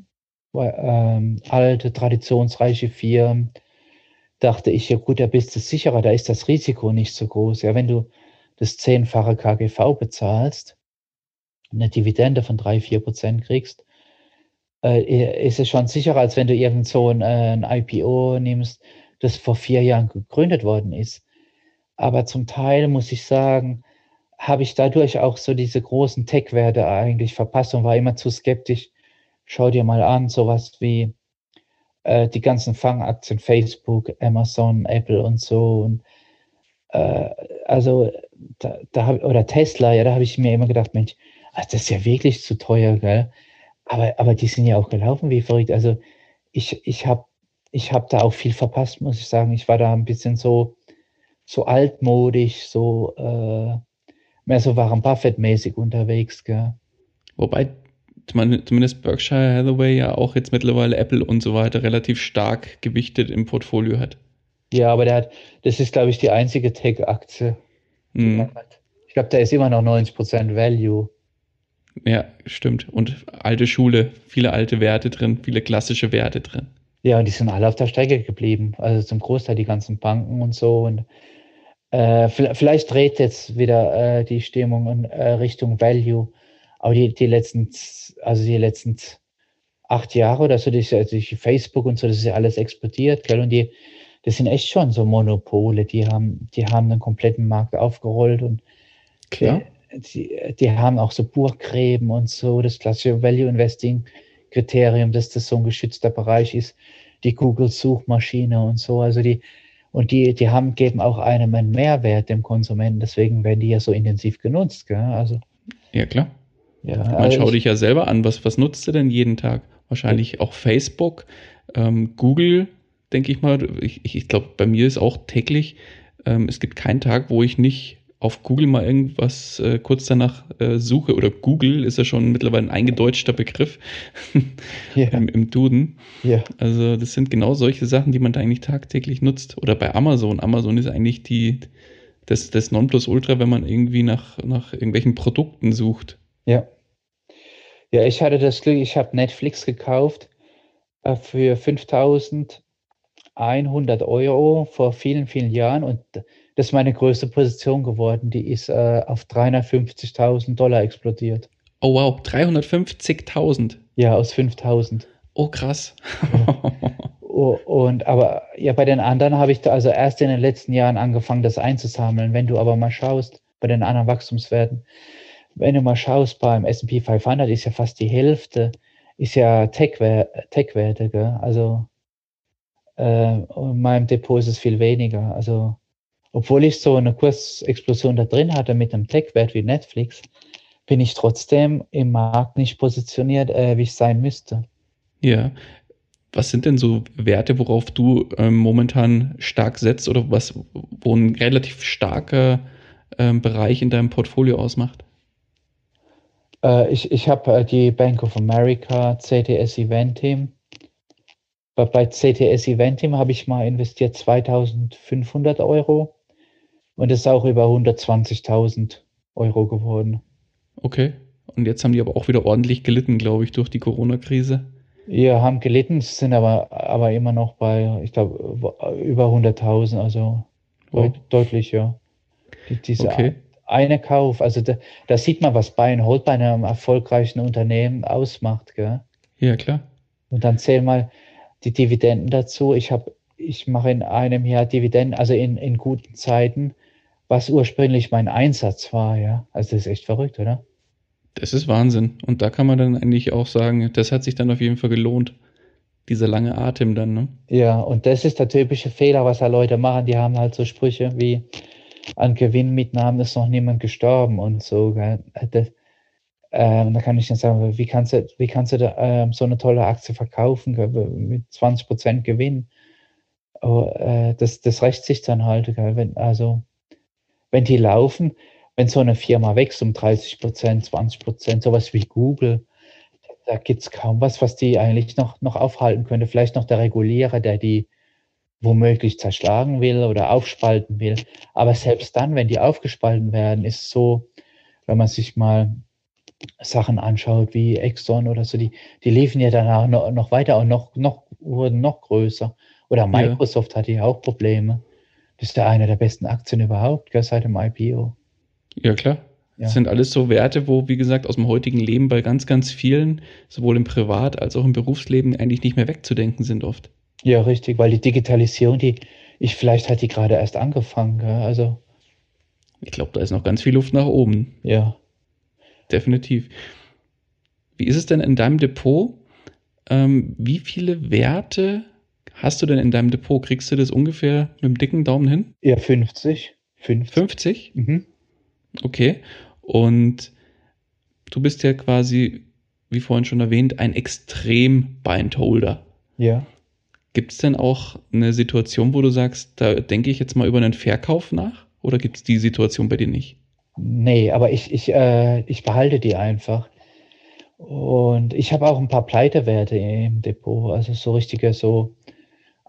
ähm, alte, traditionsreiche Firmen. Dachte ich, ja gut, da bist du sicherer, da ist das Risiko nicht so groß. Ja, wenn du das zehnfache KGV bezahlst, eine Dividende von drei, vier Prozent kriegst, äh, ist es schon sicherer, als wenn du irgend so ein, äh, ein IPO nimmst, das vor vier Jahren gegründet worden ist. Aber zum Teil muss ich sagen, habe ich dadurch auch so diese großen Tech-Werte eigentlich verpasst und war immer zu skeptisch. Schau dir mal an, sowas wie äh, die ganzen Fangaktien, Facebook, Amazon, Apple und so. Und, äh, also, da, da hab, oder Tesla, ja, da habe ich mir immer gedacht, Mensch, das ist ja wirklich zu teuer, gell? Aber, aber die sind ja auch gelaufen wie verrückt. Also ich, ich habe ich hab da auch viel verpasst, muss ich sagen. Ich war da ein bisschen so, so altmodisch, so äh, mehr so Warren Buffett-mäßig unterwegs, gell?
Wobei zumindest Berkshire Hathaway ja auch jetzt mittlerweile Apple und so weiter relativ stark gewichtet im Portfolio hat.
Ja, aber der hat, das ist, glaube ich, die einzige Tech-Aktie. hat. Ich glaube, da ist immer noch 90% Value.
Ja, stimmt. Und alte Schule, viele alte Werte drin, viele klassische Werte drin.
Ja, und die sind alle auf der Strecke geblieben. Also zum Großteil die ganzen Banken und so. Und äh, vi- vielleicht dreht jetzt wieder äh, die Stimmung in äh, Richtung Value. Aber die, die letzten, also die letzten acht Jahre oder so, durch Facebook und so, das ist ja alles explodiert, gell? Und die, das sind echt schon so Monopole. Die haben, die haben den kompletten Markt aufgerollt und
Klar.
Die, die haben auch so Burggräben und so, das klassische Value Investing Kriterium, dass das so ein geschützter Bereich ist, die Google-Suchmaschine und so. Also die, und die, die haben, geben auch einem einen Mehrwert dem Konsumenten, deswegen werden die ja so intensiv genutzt. Gell? Also,
Ja, klar.
ja,
Man
also
schau
ich-
dich ja selber an. Was, was nutzt du denn jeden Tag? Wahrscheinlich auch Facebook, ähm, Google, denke ich mal. Ich, ich, ich glaube, bei mir ist auch täglich, ähm, es gibt keinen Tag, wo ich nicht auf Google mal irgendwas äh, kurz danach äh, suche. Oder Google ist ja schon mittlerweile ein eingedeutschter Begriff
ja,
im, im Duden.
ja,
Also das sind genau solche Sachen, die man da eigentlich tagtäglich nutzt. Oder bei Amazon. Amazon ist eigentlich die, das, das Nonplusultra, wenn man irgendwie nach, nach irgendwelchen Produkten sucht.
ja. Ja, ich hatte das Glück, ich habe Netflix gekauft äh, für 5100 Euro vor vielen, vielen Jahren und das ist meine größte Position geworden. Die ist äh, auf 350.000 Dollar explodiert.
Oh wow, 350.000.
Ja, aus 5000.
Oh krass.
Und aber ja, bei den anderen habe ich da also erst in den letzten Jahren angefangen, das einzusammeln. Wenn du aber mal schaust, bei den anderen Wachstumswerten, wenn du mal schaust, beim SP 500 ist ja fast die Hälfte, ist ja Tech-Werte, Tech? Also äh, in meinem Depot ist es viel weniger. Also obwohl ich so eine Kursexplosion da drin hatte mit einem Tech-Wert wie Netflix, bin ich trotzdem im Markt nicht positioniert, äh, wie ich sein müsste.
Ja. Was sind denn so Werte, worauf du ähm, momentan stark setzt oder was, wo ein relativ starker ähm, Bereich in deinem Portfolio ausmacht?
Äh, ich ich habe äh, die Bank of America, CTS Event Team. Bei, bei CTS Event Team habe ich mal investiert 2500 Euro und ist auch über 120.000 Euro geworden.
Okay. Und jetzt haben die aber auch wieder ordentlich gelitten, glaube ich, durch die Corona-Krise.
Ja, haben gelitten, sind aber, aber immer noch bei, ich glaube, über 100.000, also oh. deut, deutlich, ja. Die, diese okay. eine Kauf, also da, da, sieht man, was Buy and Hold bei einem erfolgreichen Unternehmen ausmacht, gell?
Ja, klar.
Und dann zähl mal die Dividenden dazu. Ich habe, ich mache in einem Jahr Dividenden, also in, in guten Zeiten, was ursprünglich mein Einsatz war, ja. Also das ist echt verrückt, oder?
Das ist Wahnsinn. Und da kann man dann eigentlich auch sagen, das hat sich dann auf jeden Fall gelohnt. Dieser lange Atem dann, ne?
Ja, und das ist der typische Fehler, was da Leute machen. Die haben halt so Sprüche wie, an Gewinnmitnahmen ist noch niemand gestorben und so. Das, ähm, da kann ich dann sagen, wie kannst du, wie kannst du da, ähm, so eine tolle Aktie verkaufen mit 20% Gewinn? Oh, äh, das, das rächt sich dann halt. Gell? Wenn, also, wenn die laufen, wenn so eine Firma wächst um 30 Prozent, 20 Prozent, sowas wie Google, da gibt es kaum was, was die eigentlich noch, noch aufhalten könnte. Vielleicht noch der Regulierer, der die womöglich zerschlagen will oder aufspalten will. Aber selbst dann, wenn die aufgespalten werden, ist so, wenn man sich mal Sachen anschaut wie Exxon oder so, die, die liefen ja danach noch, noch weiter und noch, noch, wurden noch größer. Oder Microsoft ja. hatte ja auch Probleme. Das ist ja eine der besten Aktien überhaupt, gell, seit dem IPO.
Ja, klar. Ja. Das sind alles so Werte, wo, wie gesagt, aus dem heutigen Leben bei ganz, ganz vielen, sowohl im Privat- als auch im Berufsleben, eigentlich nicht mehr wegzudenken sind oft.
Ja, richtig, weil die Digitalisierung, die, ich, vielleicht hat die gerade erst angefangen, gell? also.
Ich glaube, da ist noch ganz viel Luft nach oben.
Ja.
Definitiv. Wie ist es denn in deinem Depot? Ähm, wie viele Werte hast du denn in deinem Depot? Kriegst du das ungefähr mit einem dicken Daumen hin?
Ja, 50.
50? 50? Mhm. Okay. Und du bist ja quasi, wie vorhin schon erwähnt, ein extrem Bindholder.
Ja.
Gibt es denn auch eine Situation, wo du sagst, da denke ich jetzt mal über einen Verkauf nach? Oder gibt es die Situation bei dir nicht?
Nee, aber ich, ich, äh, ich behalte die einfach. Und ich habe auch ein paar Pleitewerte im Depot, also so richtige, so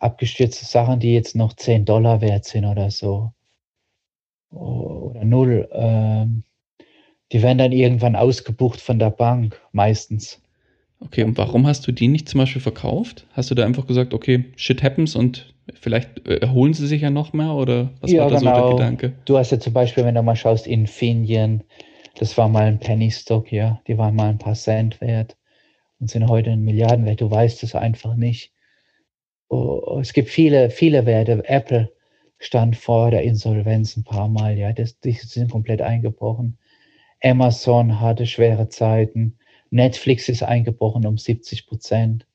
abgestürzte Sachen, die jetzt noch 10 Dollar wert sind oder so oder null, ähm, die werden dann irgendwann ausgebucht von der Bank, meistens.
Okay, und warum hast du die nicht zum Beispiel verkauft? Hast du da einfach gesagt, okay, shit happens und vielleicht äh, erholen sie sich ja noch mehr oder was
ja,
war da
genau.
so der Gedanke?
Du hast ja zum Beispiel, wenn du mal schaust, Infineon, das war mal ein Penny Stock, ja, die waren mal ein paar Cent wert und sind heute ein Milliardenwert. Du weißt es einfach nicht. Oh, es gibt viele, viele Werte. Apple, stand vor der Insolvenz ein paar Mal. Ja, das, die sind komplett eingebrochen. Amazon hatte schwere Zeiten. Netflix ist eingebrochen um 70 Prozent.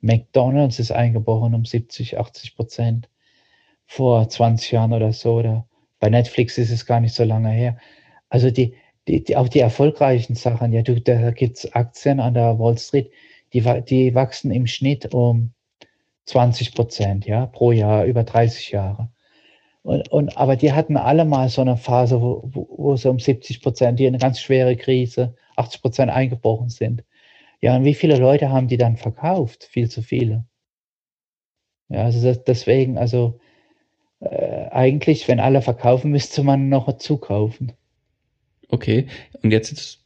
McDonald's ist eingebrochen um 70, 80 Prozent. Vor 20 Jahren oder so. Oder bei Netflix ist es gar nicht so lange her. Also die, die, die auch die erfolgreichen Sachen, ja, du, da gibt es Aktien an der Wall Street, die, die wachsen im Schnitt um 20 Prozent, ja, pro Jahr, über 30 Jahre. Und, und, aber die hatten alle mal so eine Phase, wo, wo, wo so um 70 Prozent, die eine ganz schwere Krise, 80 Prozent eingebrochen sind. Ja, und wie viele Leute haben die dann verkauft? Viel zu viele. Ja, also das, deswegen, also äh, eigentlich, wenn alle verkaufen, müsste man noch zukaufen.
Okay, und jetzt, jetzt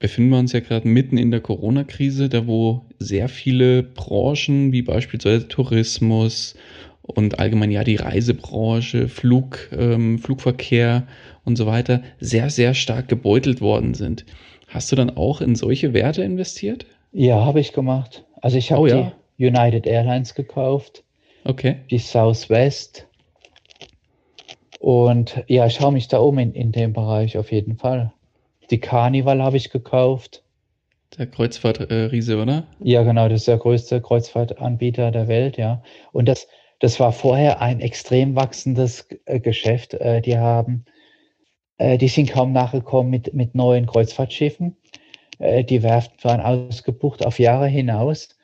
befinden wir uns ja gerade mitten in der Corona-Krise, da wo sehr viele Branchen wie beispielsweise Tourismus und allgemein ja die Reisebranche, Flug, ähm, Flugverkehr und so weiter sehr, sehr stark gebeutelt worden sind. Hast du dann auch in solche Werte investiert?
Ja, habe ich gemacht. Also ich habe oh, ja. die United Airlines gekauft.
Okay.
Die Southwest. Und ja, ich schaue mich da um in, in dem Bereich auf jeden Fall. Die Carnival habe ich gekauft.
Der Kreuzfahrtriese, oder?
Ja, genau, das ist der größte Kreuzfahrtanbieter der Welt, ja. Und das, das war vorher ein extrem wachsendes äh, Geschäft. Äh, die haben, äh, die sind kaum nachgekommen mit, mit neuen Kreuzfahrtschiffen. Die Werften waren ausgebucht auf Jahre hinaus.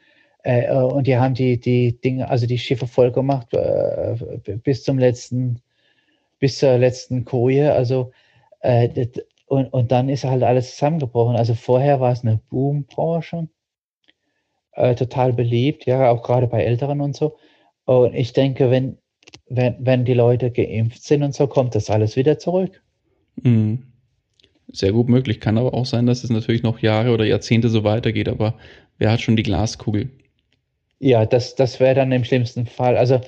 Und die haben die, die Dinge, also die Schiffe voll gemacht bis zum letzten, bis zur letzten Koje. Also und, und dann ist halt alles zusammengebrochen. Also vorher war es eine Boombranche, äh, total beliebt, ja, auch gerade bei Älteren und so. Und ich denke, wenn, wenn, wenn die Leute geimpft sind und so, kommt das alles wieder zurück.
Mhm. Sehr gut möglich. Kann aber auch sein, dass es natürlich noch Jahre oder Jahrzehnte so weitergeht, aber wer hat schon die Glaskugel?
Ja, das, das wäre dann im schlimmsten Fall. Also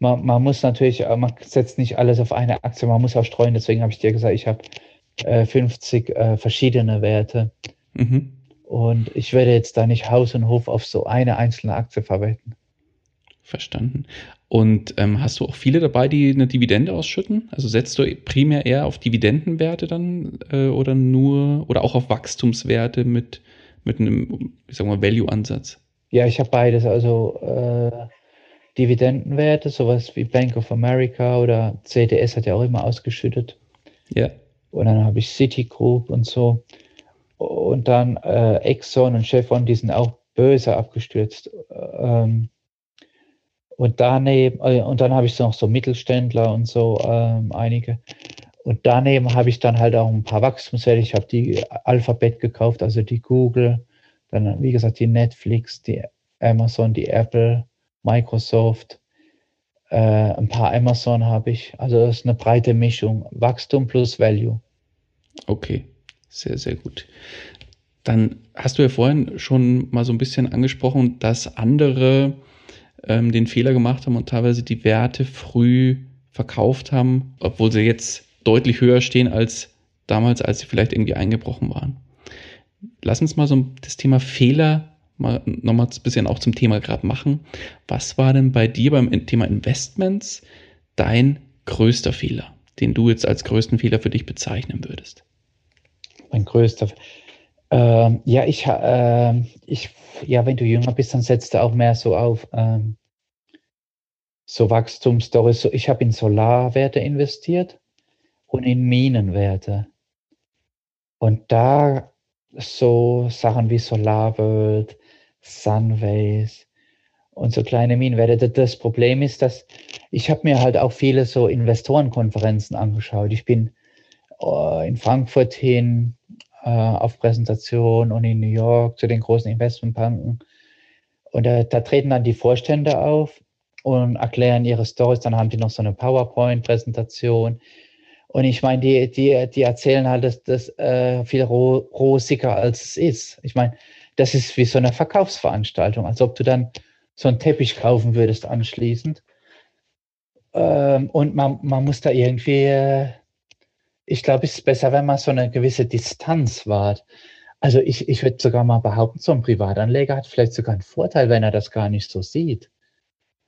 man, man muss natürlich, äh, man setzt nicht alles auf eine Aktie, man muss auch streuen. Deswegen habe ich dir gesagt, ich habe äh, 50 äh, verschiedene Werte. Mhm. Und ich werde jetzt da nicht Haus und Hof auf so eine einzelne Aktie verwenden.
Verstanden. Und ähm, hast du auch viele dabei, die eine Dividende ausschütten? Also setzt du primär eher auf Dividendenwerte dann äh, oder nur oder auch auf Wachstumswerte mit, mit einem, ich sag mal, Value-Ansatz?
Ja, ich habe beides. Also äh, Dividendenwerte, sowas wie Bank of America oder CDS hat ja auch immer ausgeschüttet.
Ja.
Und dann habe ich Citigroup und so. Und dann äh, Exxon und Chevron, die sind auch böse abgestürzt. Ähm, und daneben, äh, und dann habe ich noch so Mittelständler und so ähm, einige. Und daneben habe ich dann halt auch ein paar Wachstumswerte. Ich habe die Alphabet gekauft, also die Google, dann wie gesagt die Netflix, die Amazon, die Apple, Microsoft, äh, ein paar Amazon habe ich. Also das ist eine breite Mischung. Wachstum plus Value.
Okay, sehr, sehr gut. Dann hast du ja vorhin schon mal so ein bisschen angesprochen, dass andere ähm, den Fehler gemacht haben und teilweise die Werte früh verkauft haben, obwohl sie jetzt deutlich höher stehen als damals, als sie vielleicht irgendwie eingebrochen waren. Lass uns mal so das Thema Fehler mal nochmal ein bisschen auch zum Thema gerade machen. Was war denn bei dir beim Thema Investments dein größter Fehler, den du jetzt als größten Fehler für dich bezeichnen würdest?
Mein größter. Ähm, ja, ich, äh, ich, ja, wenn du jünger bist, dann setzt du auch mehr so auf ähm, so Wachstumsstories. So, ich habe in Solarwerte investiert und in Minenwerte. Und da so Sachen wie SolarWorld, Sunways und so kleine Minenwerte. Das Problem ist, dass ich habe mir halt auch viele so Investorenkonferenzen angeschaut. Ich bin äh, in Frankfurt hin äh, auf Präsentation und in New York zu den großen Investmentbanken. Und da, da treten dann die Vorstände auf und erklären ihre Stories. Dann haben die noch so eine PowerPoint-Präsentation. Und ich meine, die, die, die erzählen halt das, das äh, viel rosiger, als es ist. Ich meine, das ist wie so eine Verkaufsveranstaltung, als ob du dann so einen Teppich kaufen würdest anschließend. Ähm, und man, man muss da irgendwie, äh, ich glaube, es ist besser, wenn man so eine gewisse Distanz wahrt. Also ich, ich würde sogar mal behaupten, so ein Privatanleger hat vielleicht sogar einen Vorteil, wenn er das gar nicht so sieht,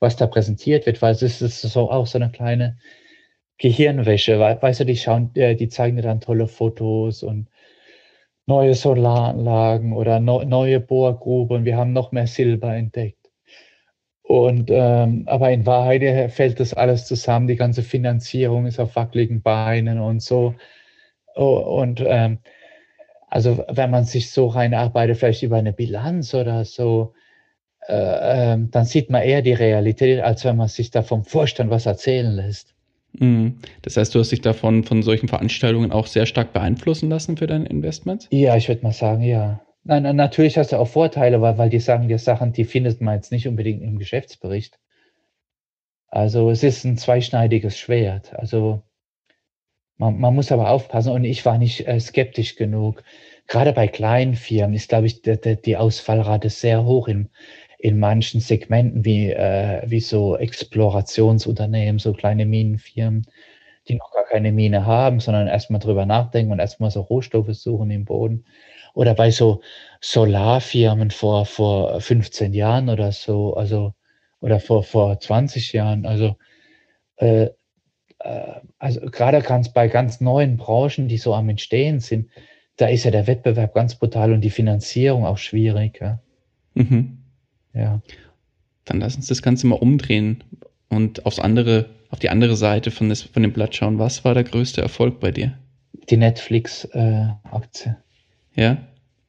was da präsentiert wird, weil es ist so auch so eine kleine Gehirnwäsche. Weißt du, die schauen, äh, die zeigen dir dann tolle Fotos und neue Solaranlagen oder no, neue Bohrgruben. Wir haben noch mehr Silber entdeckt. Und ähm, aber in Wahrheit äh, fällt das alles zusammen. Die ganze Finanzierung ist auf wackeligen Beinen und so. Und ähm, also wenn man sich so reinarbeitet, vielleicht über eine Bilanz oder so, äh, äh, dann sieht man eher die Realität, als wenn man sich da vom Vorstand was erzählen lässt.
Mhm. Das heißt, du hast dich davon von solchen Veranstaltungen auch sehr stark beeinflussen lassen für dein Investment?
Ja, ich würde mal sagen, ja. Nein, natürlich hast du auch Vorteile, weil, weil die sagen dir Sachen, die findet man jetzt nicht unbedingt im Geschäftsbericht. Also es ist ein zweischneidiges Schwert. Also man, man muss aber aufpassen und ich war nicht äh, skeptisch genug. Gerade bei kleinen Firmen ist, glaube ich, die, die Ausfallrate sehr hoch im, in manchen Segmenten wie, äh, wie so Explorationsunternehmen, so kleine Minenfirmen, die noch gar keine Mine haben, sondern erstmal drüber nachdenken und erstmal so Rohstoffe suchen im Boden. Oder bei so Solarfirmen vor, vor 15 Jahren oder so, also oder vor, vor 20 Jahren. Also, äh, äh, also gerade ganz bei ganz neuen Branchen, die so am Entstehen sind, da ist ja der Wettbewerb ganz brutal und die Finanzierung auch schwierig. Ja.
Mhm.
Ja.
Dann lass uns das Ganze mal umdrehen und aufs andere, auf die andere Seite von, des, von dem Blatt schauen. Was war der größte Erfolg bei dir?
Die Netflix-Aktie.
Äh, ja?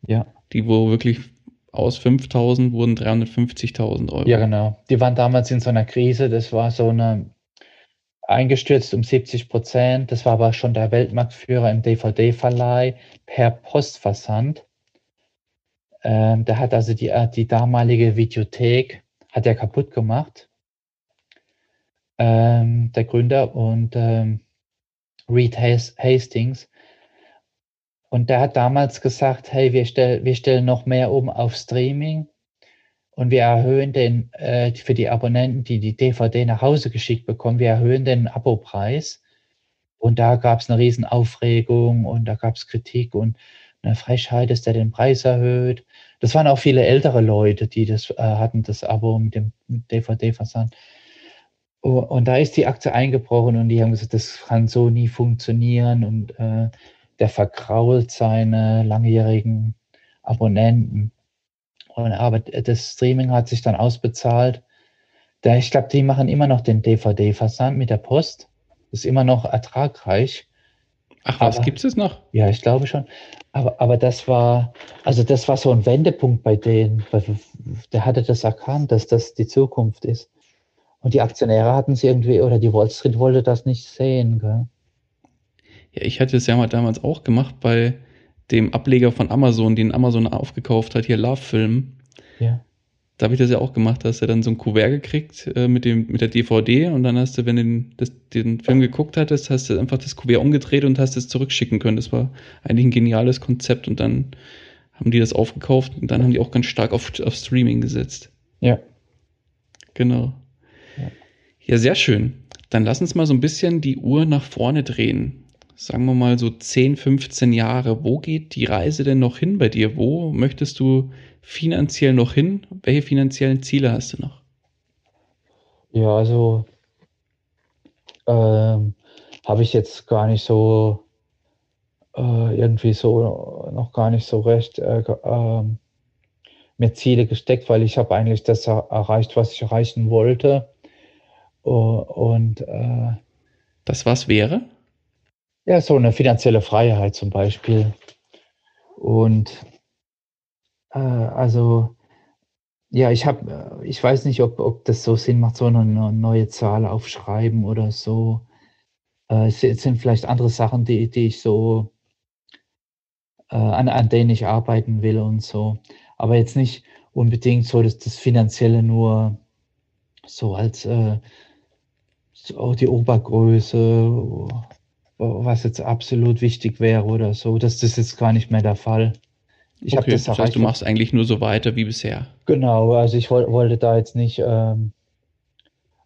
Ja.
Die, wo wirklich aus 5000 wurden 350.000 Euro.
Ja, genau. Die waren damals in so einer Krise. Das war so eine eingestürzt um 70 Prozent. Das war aber schon der Weltmarktführer im DVD-Verleih per Postversand. Ähm, der hat also die, äh, die damalige Videothek hat er kaputt gemacht. Ähm, der Gründer und ähm, Reed Hastings. Und der hat damals gesagt, hey, wir, stell, wir stellen noch mehr um auf Streaming und wir erhöhen den, äh, für die Abonnenten, die die DVD nach Hause geschickt bekommen, wir erhöhen den Abopreis. Und da gab es eine riesen Aufregung und da gab es Kritik und eine Frechheit, dass der den Preis erhöht. Das waren auch viele ältere Leute, die das äh, hatten, das Abo mit dem DVD-Versand. Und da ist die Aktie eingebrochen und die haben gesagt, das kann so nie funktionieren und äh, der verkrault seine langjährigen Abonnenten. Und, aber das Streaming hat sich dann ausbezahlt. Ich glaube, die machen immer noch den DVD-Versand mit der Post. Das ist immer noch ertragreich.
Ach, was gibt es noch?
Ja, ich glaube schon. Aber, aber das war, also das war so ein Wendepunkt bei denen. Der hatte das erkannt, dass das die Zukunft ist. Und die Aktionäre hatten es irgendwie, oder die Wall Street wollte das nicht sehen. Gell?
Ja, ich hatte es ja mal damals auch gemacht bei dem Ableger von Amazon, den Amazon aufgekauft hat, hier Love Film.
Ja.
Da habe ich das ja auch gemacht, da hast du dann so ein Kuvert gekriegt äh, mit, dem, mit der DVD und dann hast du, wenn du den, das, den Film geguckt hattest, hast du einfach das Kuvert umgedreht und hast es zurückschicken können. Das war eigentlich ein geniales Konzept und dann haben die das aufgekauft und dann haben die auch ganz stark auf, auf Streaming gesetzt.
Ja.
Genau. Ja. ja, sehr schön. Dann lass uns mal so ein bisschen die Uhr nach vorne drehen sagen wir mal so 10, 15 Jahre, wo geht die Reise denn noch hin bei dir? Wo möchtest du finanziell noch hin? Welche finanziellen Ziele hast du noch?
Ja, also ähm, habe ich jetzt gar nicht so äh, irgendwie so noch gar nicht so recht äh, äh, mir Ziele gesteckt, weil ich habe eigentlich das erreicht, was ich erreichen wollte. Und äh,
das was wäre?
Ja, so eine finanzielle Freiheit zum Beispiel. Und äh, also, ja, ich habe, ich weiß nicht, ob, ob das so Sinn macht, so eine neue Zahl aufschreiben oder so. Äh, es sind vielleicht andere Sachen, die, die ich so, äh, an, an denen ich arbeiten will und so. Aber jetzt nicht unbedingt so, dass das Finanzielle nur so als äh, so die Obergröße was jetzt absolut wichtig wäre oder so. Das, das ist jetzt gar nicht mehr der Fall.
Ich okay, das, das heißt, du machst eigentlich nur so weiter wie bisher.
Genau, also ich wollte, wollte da jetzt nicht ähm,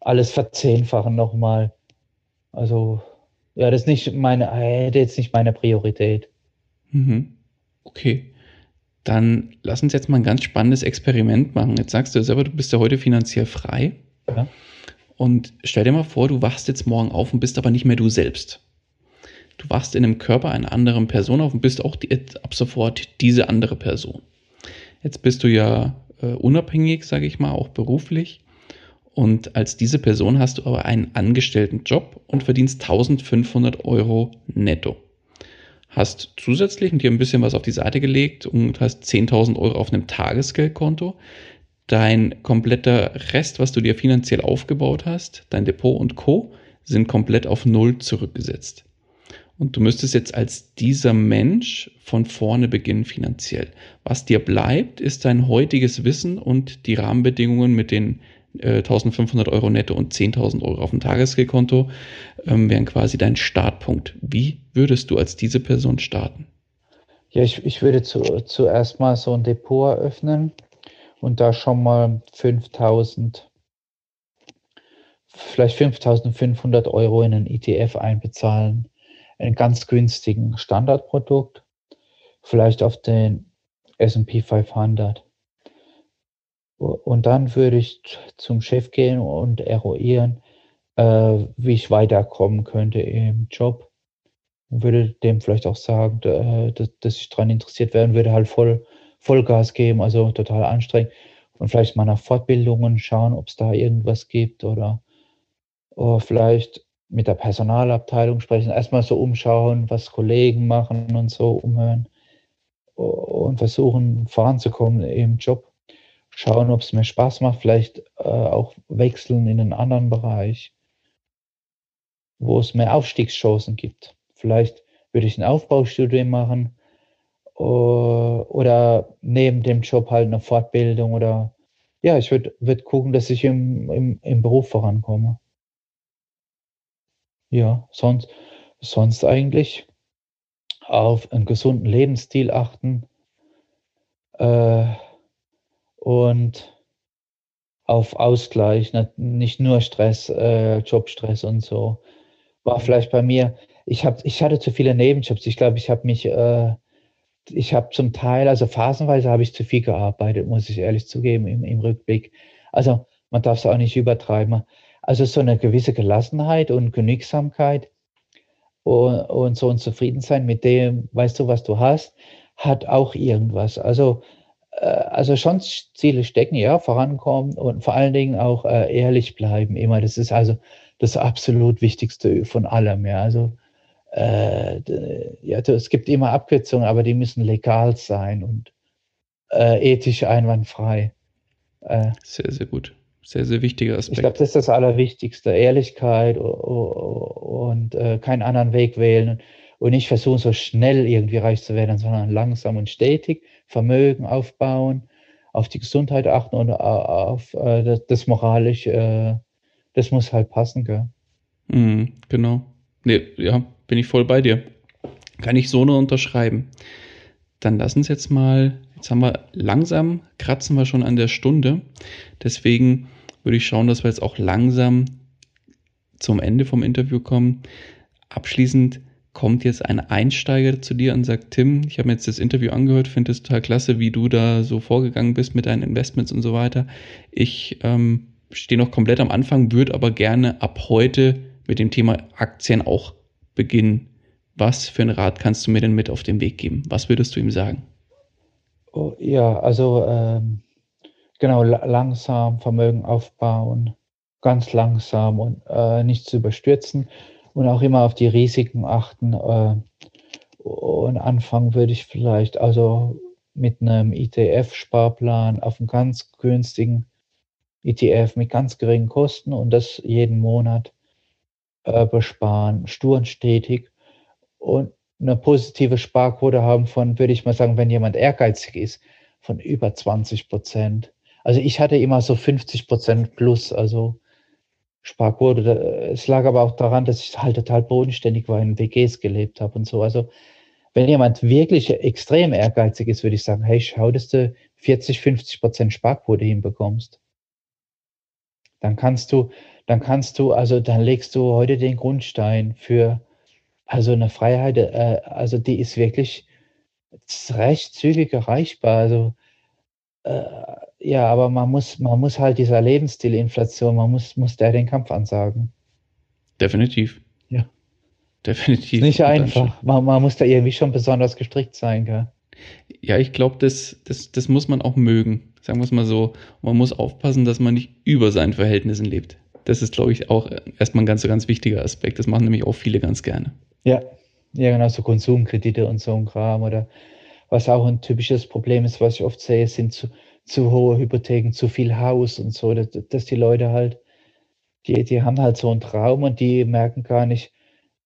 alles verzehnfachen nochmal. Also, ja, das ist nicht meine, hätte jetzt nicht meine Priorität.
Mhm. Okay. Dann lass uns jetzt mal ein ganz spannendes Experiment machen. Jetzt sagst du selber, du bist ja heute finanziell frei.
Ja.
Und stell dir mal vor, du wachst jetzt morgen auf und bist aber nicht mehr du selbst. Du wachst in einem Körper einer anderen Person auf und bist auch die, ab sofort diese andere Person. Jetzt bist du ja äh, unabhängig, sage ich mal, auch beruflich. Und als diese Person hast du aber einen angestellten Job und verdienst 1500 Euro netto. Hast zusätzlich dir ein bisschen was auf die Seite gelegt und hast 10.000 Euro auf einem Tagesgeldkonto. Dein kompletter Rest, was du dir finanziell aufgebaut hast, dein Depot und Co., sind komplett auf Null zurückgesetzt. Und du müsstest jetzt als dieser Mensch von vorne beginnen finanziell. Was dir bleibt, ist dein heutiges Wissen und die Rahmenbedingungen mit den äh, 1500 Euro netto und 10.000 Euro auf dem Tagesgeldkonto ähm, wären quasi dein Startpunkt. Wie würdest du als diese Person starten?
Ja, ich, ich würde zu, zuerst mal so ein Depot eröffnen und da schon mal 5000, vielleicht 5500 Euro in einen ETF einbezahlen einen ganz günstigen Standardprodukt, vielleicht auf den S&P 500. Und dann würde ich zum Chef gehen und eruieren, äh, wie ich weiterkommen könnte im Job. Und würde dem vielleicht auch sagen, äh, dass, dass ich daran interessiert und würde halt voll Vollgas geben, also total anstrengend. Und vielleicht mal nach Fortbildungen schauen, ob es da irgendwas gibt oder, oder vielleicht mit der Personalabteilung sprechen, erstmal so umschauen, was Kollegen machen und so umhören und versuchen voranzukommen im Job. Schauen, ob es mir Spaß macht, vielleicht äh, auch wechseln in einen anderen Bereich, wo es mehr Aufstiegschancen gibt. Vielleicht würde ich ein Aufbaustudium machen oder neben dem Job halt eine Fortbildung oder ja, ich würde würd gucken, dass ich im, im, im Beruf vorankomme. Ja, sonst, sonst eigentlich auf einen gesunden Lebensstil achten äh, und auf Ausgleich, nicht nur Stress, äh, Jobstress und so. War vielleicht bei mir, ich, hab, ich hatte zu viele Nebenjobs. Ich glaube, ich habe mich, äh, ich habe zum Teil, also phasenweise habe ich zu viel gearbeitet, muss ich ehrlich zugeben, im, im Rückblick. Also man darf es auch nicht übertreiben. Also so eine gewisse Gelassenheit und Genügsamkeit und, und so ein Zufriedensein mit dem, weißt du, was du hast, hat auch irgendwas. Also, äh, also schon Ziele stecken, ja, vorankommen und vor allen Dingen auch äh, ehrlich bleiben immer. Das ist also das absolut Wichtigste von allem, ja. Also äh, ja, es gibt immer Abkürzungen, aber die müssen legal sein und äh, ethisch einwandfrei.
Äh, sehr, sehr gut sehr, sehr wichtiger Aspekt.
Ich glaube, das ist das Allerwichtigste. Ehrlichkeit und äh, keinen anderen Weg wählen und nicht versuchen, so schnell irgendwie reich zu werden, sondern langsam und stetig Vermögen aufbauen, auf die Gesundheit achten und auf äh, das, das moralisch, äh, das muss halt passen, gell?
Mhm, genau. Nee, ja, bin ich voll bei dir. Kann ich so nur unterschreiben. Dann lass uns jetzt mal, jetzt haben wir langsam, kratzen wir schon an der Stunde. Deswegen würde ich schauen, dass wir jetzt auch langsam zum Ende vom Interview kommen. Abschließend kommt jetzt ein Einsteiger zu dir und sagt, Tim, ich habe mir jetzt das Interview angehört, finde es total klasse, wie du da so vorgegangen bist mit deinen Investments und so weiter. Ich ähm, stehe noch komplett am Anfang, würde aber gerne ab heute mit dem Thema Aktien auch beginnen. Was für einen Rat kannst du mir denn mit auf den Weg geben? Was würdest du ihm sagen?
Oh, ja, also ähm, Genau, langsam Vermögen aufbauen, ganz langsam und äh, nicht zu überstürzen und auch immer auf die Risiken achten. Äh, und anfangen würde ich vielleicht also mit einem ETF-Sparplan auf einem ganz günstigen ETF mit ganz geringen Kosten und das jeden Monat äh, besparen, stur und stetig und eine positive Sparquote haben von, würde ich mal sagen, wenn jemand ehrgeizig ist, von über 20 Prozent. Also ich hatte immer so 50 Prozent plus, also Sparquote. Es lag aber auch daran, dass ich halt total bodenständig war, in WGs gelebt habe und so. Also wenn jemand wirklich extrem ehrgeizig ist, würde ich sagen, hey, schau, dass du 40, 50 Prozent Sparquote hinbekommst. Dann kannst du, dann kannst du, also dann legst du heute den Grundstein für also eine Freiheit, äh, also die ist wirklich recht zügig erreichbar. Also äh, ja, aber man muss, man muss halt dieser Lebensstilinflation, man muss, muss der den Kampf ansagen.
Definitiv.
Ja.
Definitiv.
Nicht einfach. Man, man muss da irgendwie schon besonders gestrickt sein, gell?
Ja, ich glaube, das, das, das muss man auch mögen. Sagen wir es mal so. man muss aufpassen, dass man nicht über seinen Verhältnissen lebt. Das ist, glaube ich, auch erstmal ein ganz, ganz wichtiger Aspekt. Das machen nämlich auch viele ganz gerne.
Ja, ja, genau, so Konsumkredite und so ein Kram. Oder was auch ein typisches Problem ist, was ich oft sehe, sind zu, zu hohe Hypotheken, zu viel Haus und so, dass, dass die Leute halt, die, die haben halt so einen Traum und die merken gar nicht,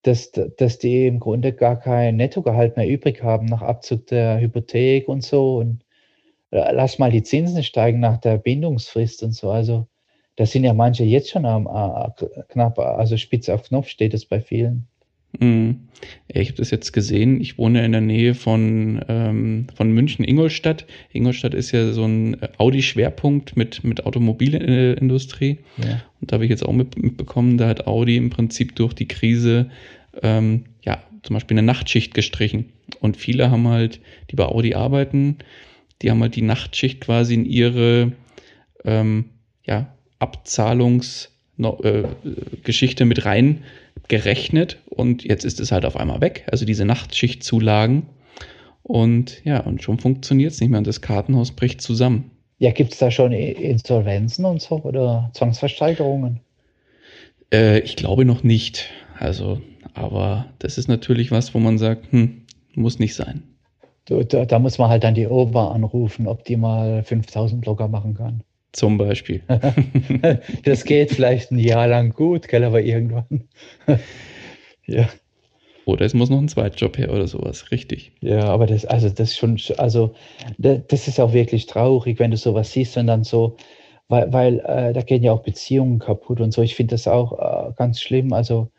dass, dass die im Grunde gar kein Nettogehalt mehr übrig haben nach Abzug der Hypothek und so. Und äh, lass mal die Zinsen steigen nach der Bindungsfrist und so. Also da sind ja manche jetzt schon am äh, knapp, also spitz auf Knopf steht es bei vielen.
Mhm. Ich habe das jetzt gesehen. Ich wohne in der Nähe von, ähm, von München, Ingolstadt. Ingolstadt ist ja so ein Audi-Schwerpunkt mit, mit Automobilindustrie. Ja. Und da habe ich jetzt auch mitbekommen, da hat Audi im Prinzip durch die Krise ähm, ja zum Beispiel eine Nachtschicht gestrichen. Und viele haben halt, die bei Audi arbeiten, die haben halt die Nachtschicht quasi in ihre ähm, ja, Abzahlungsgeschichte äh, mit rein gerechnet und jetzt ist es halt auf einmal weg. Also diese Nachtschichtzulagen. Und ja, und schon funktioniert es nicht mehr und das Kartenhaus bricht zusammen.
Ja, gibt es da schon Insolvenzen und so oder Zwangsversteigerungen?
Äh, ich glaube noch nicht. Also, aber das ist natürlich was, wo man sagt, hm, muss nicht sein.
Da, da, da muss man halt dann die Ober anrufen, ob die mal 5000 Blogger machen kann.
Zum Beispiel.
das geht vielleicht ein Jahr lang gut, gell, aber irgendwann.
ja. Oder es muss noch ein Zweitjob her oder sowas, richtig.
Ja, aber das, also das ist schon, also das ist auch wirklich traurig, wenn du sowas siehst und dann so, weil, weil äh, da gehen ja auch Beziehungen kaputt und so. Ich finde das auch äh, ganz schlimm. Also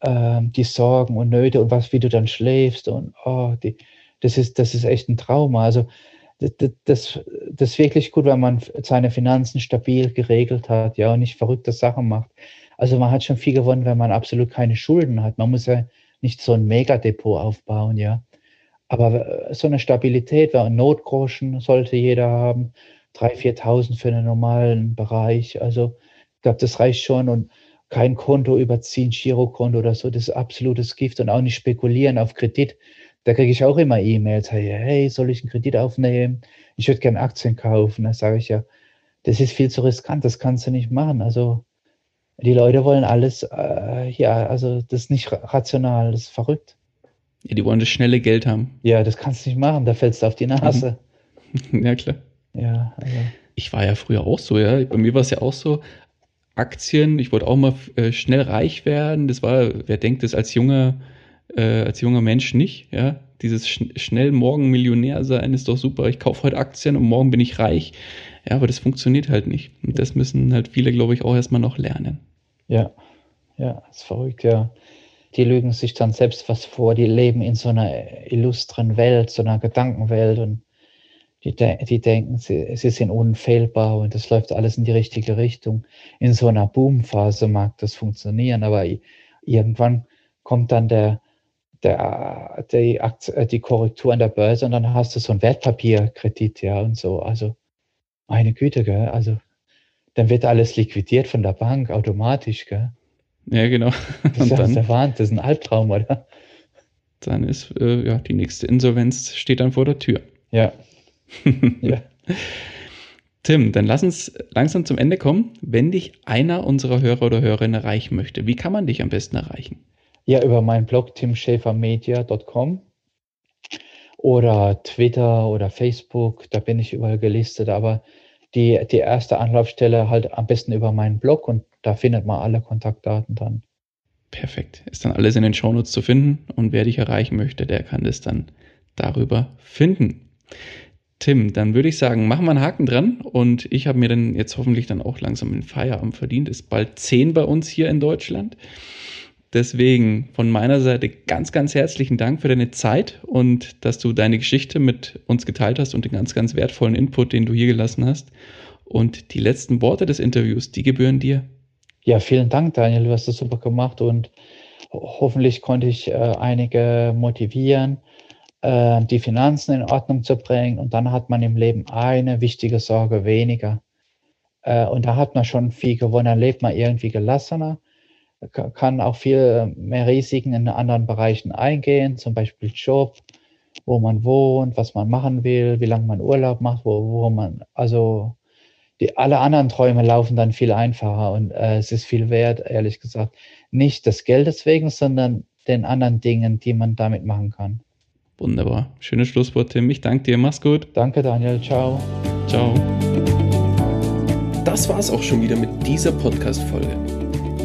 äh, die Sorgen und Nöte und was, wie du dann schläfst und oh, die, das ist, das ist echt ein Trauma. Also das, das, das ist wirklich gut, wenn man seine Finanzen stabil geregelt hat, ja, und nicht verrückte Sachen macht. Also man hat schon viel gewonnen, wenn man absolut keine Schulden hat. Man muss ja nicht so ein Megadepot aufbauen, ja. Aber äh, so eine Stabilität, ein Notgroschen sollte jeder haben, 3.000, 4.000 für einen normalen Bereich. Also ich glaube, das reicht schon und kein Konto überziehen, Girokonto oder so, das ist absolutes Gift und auch nicht spekulieren auf Kredit. Da kriege ich auch immer E-Mails, hey, soll ich einen Kredit aufnehmen? Ich würde gerne Aktien kaufen. Da sage ich ja, das ist viel zu riskant, das kannst du nicht machen. Also die Leute wollen alles, äh, ja, also das ist nicht rational, das ist verrückt.
Ja, die wollen das schnelle Geld haben.
Ja, das kannst du nicht machen, da fällst du auf die Nase.
ja, klar.
Ja, also.
Ich war ja früher auch so, ja. Bei mir war es ja auch so, Aktien, ich wollte auch mal äh, schnell reich werden. Das war, wer denkt das als junger, äh, als junger Mensch nicht, ja. Dieses sch schnell morgen Millionär sein ist doch super. Ich kaufe heute Aktien und morgen bin ich reich. Ja, aber das funktioniert halt nicht. Und das müssen halt viele, glaube ich, auch erstmal noch lernen.
Ja, ja, ist verrückt, ja. Die lügen sich dann selbst was vor, die leben in so einer illustren Welt, so einer Gedankenwelt und die, de die denken, sie, sie sind unfehlbar und das läuft alles in die richtige Richtung. In so einer Boomphase mag das funktionieren, aber irgendwann kommt dann der, der, die, Aktie, die Korrektur an der Börse und dann hast du so ein Wertpapierkredit, ja, und so. Also, meine Güte, gell, also dann wird alles liquidiert von der Bank automatisch, gell?
Ja, genau.
Das ist, dann, der Wahnsinn, das ist ein Albtraum, oder?
Dann ist, äh, ja, die nächste Insolvenz steht dann vor der Tür.
Ja. ja.
Tim, dann lass uns langsam zum Ende kommen. Wenn dich einer unserer Hörer oder Hörerinnen erreichen möchte, wie kann man dich am besten erreichen?
Ja, über meinen Blog timschäfermedia.com oder Twitter oder Facebook, da bin ich überall gelistet, aber die, die erste Anlaufstelle halt am besten über meinen Blog und da findet man alle Kontaktdaten dann.
Perfekt. Ist dann alles in den Shownotes zu finden und wer dich erreichen möchte, der kann das dann darüber finden. Tim, dann würde ich sagen, machen wir einen Haken dran und ich habe mir dann jetzt hoffentlich dann auch langsam einen Feierabend verdient. Ist bald 10 bei uns hier in Deutschland. Deswegen von meiner Seite ganz, ganz herzlichen Dank für deine Zeit und dass du deine Geschichte mit uns geteilt hast und den ganz, ganz wertvollen Input, den du hier gelassen hast. Und die letzten Worte des Interviews, die gebühren dir.
Ja, vielen Dank, Daniel. Du hast das super gemacht und hoffentlich konnte ich äh, einige motivieren, äh, die Finanzen in Ordnung zu bringen. Und dann hat man im Leben eine wichtige Sorge weniger. Äh, und da hat man schon viel gewonnen. Dann lebt man irgendwie gelassener kann auch viel mehr Risiken in anderen Bereichen eingehen, zum Beispiel Job, wo man wohnt, was man machen will, wie lange man Urlaub macht, wo, wo man, also die, alle anderen Träume laufen dann viel einfacher und äh, es ist viel wert, ehrlich gesagt. Nicht des Geldes wegen, sondern den anderen Dingen, die man damit machen kann.
Wunderbar. Schönes Schlusswort, Tim. Ich danke dir. Mach's gut.
Danke, Daniel. Ciao.
Ciao. Das war's auch schon wieder mit dieser Podcast-Folge.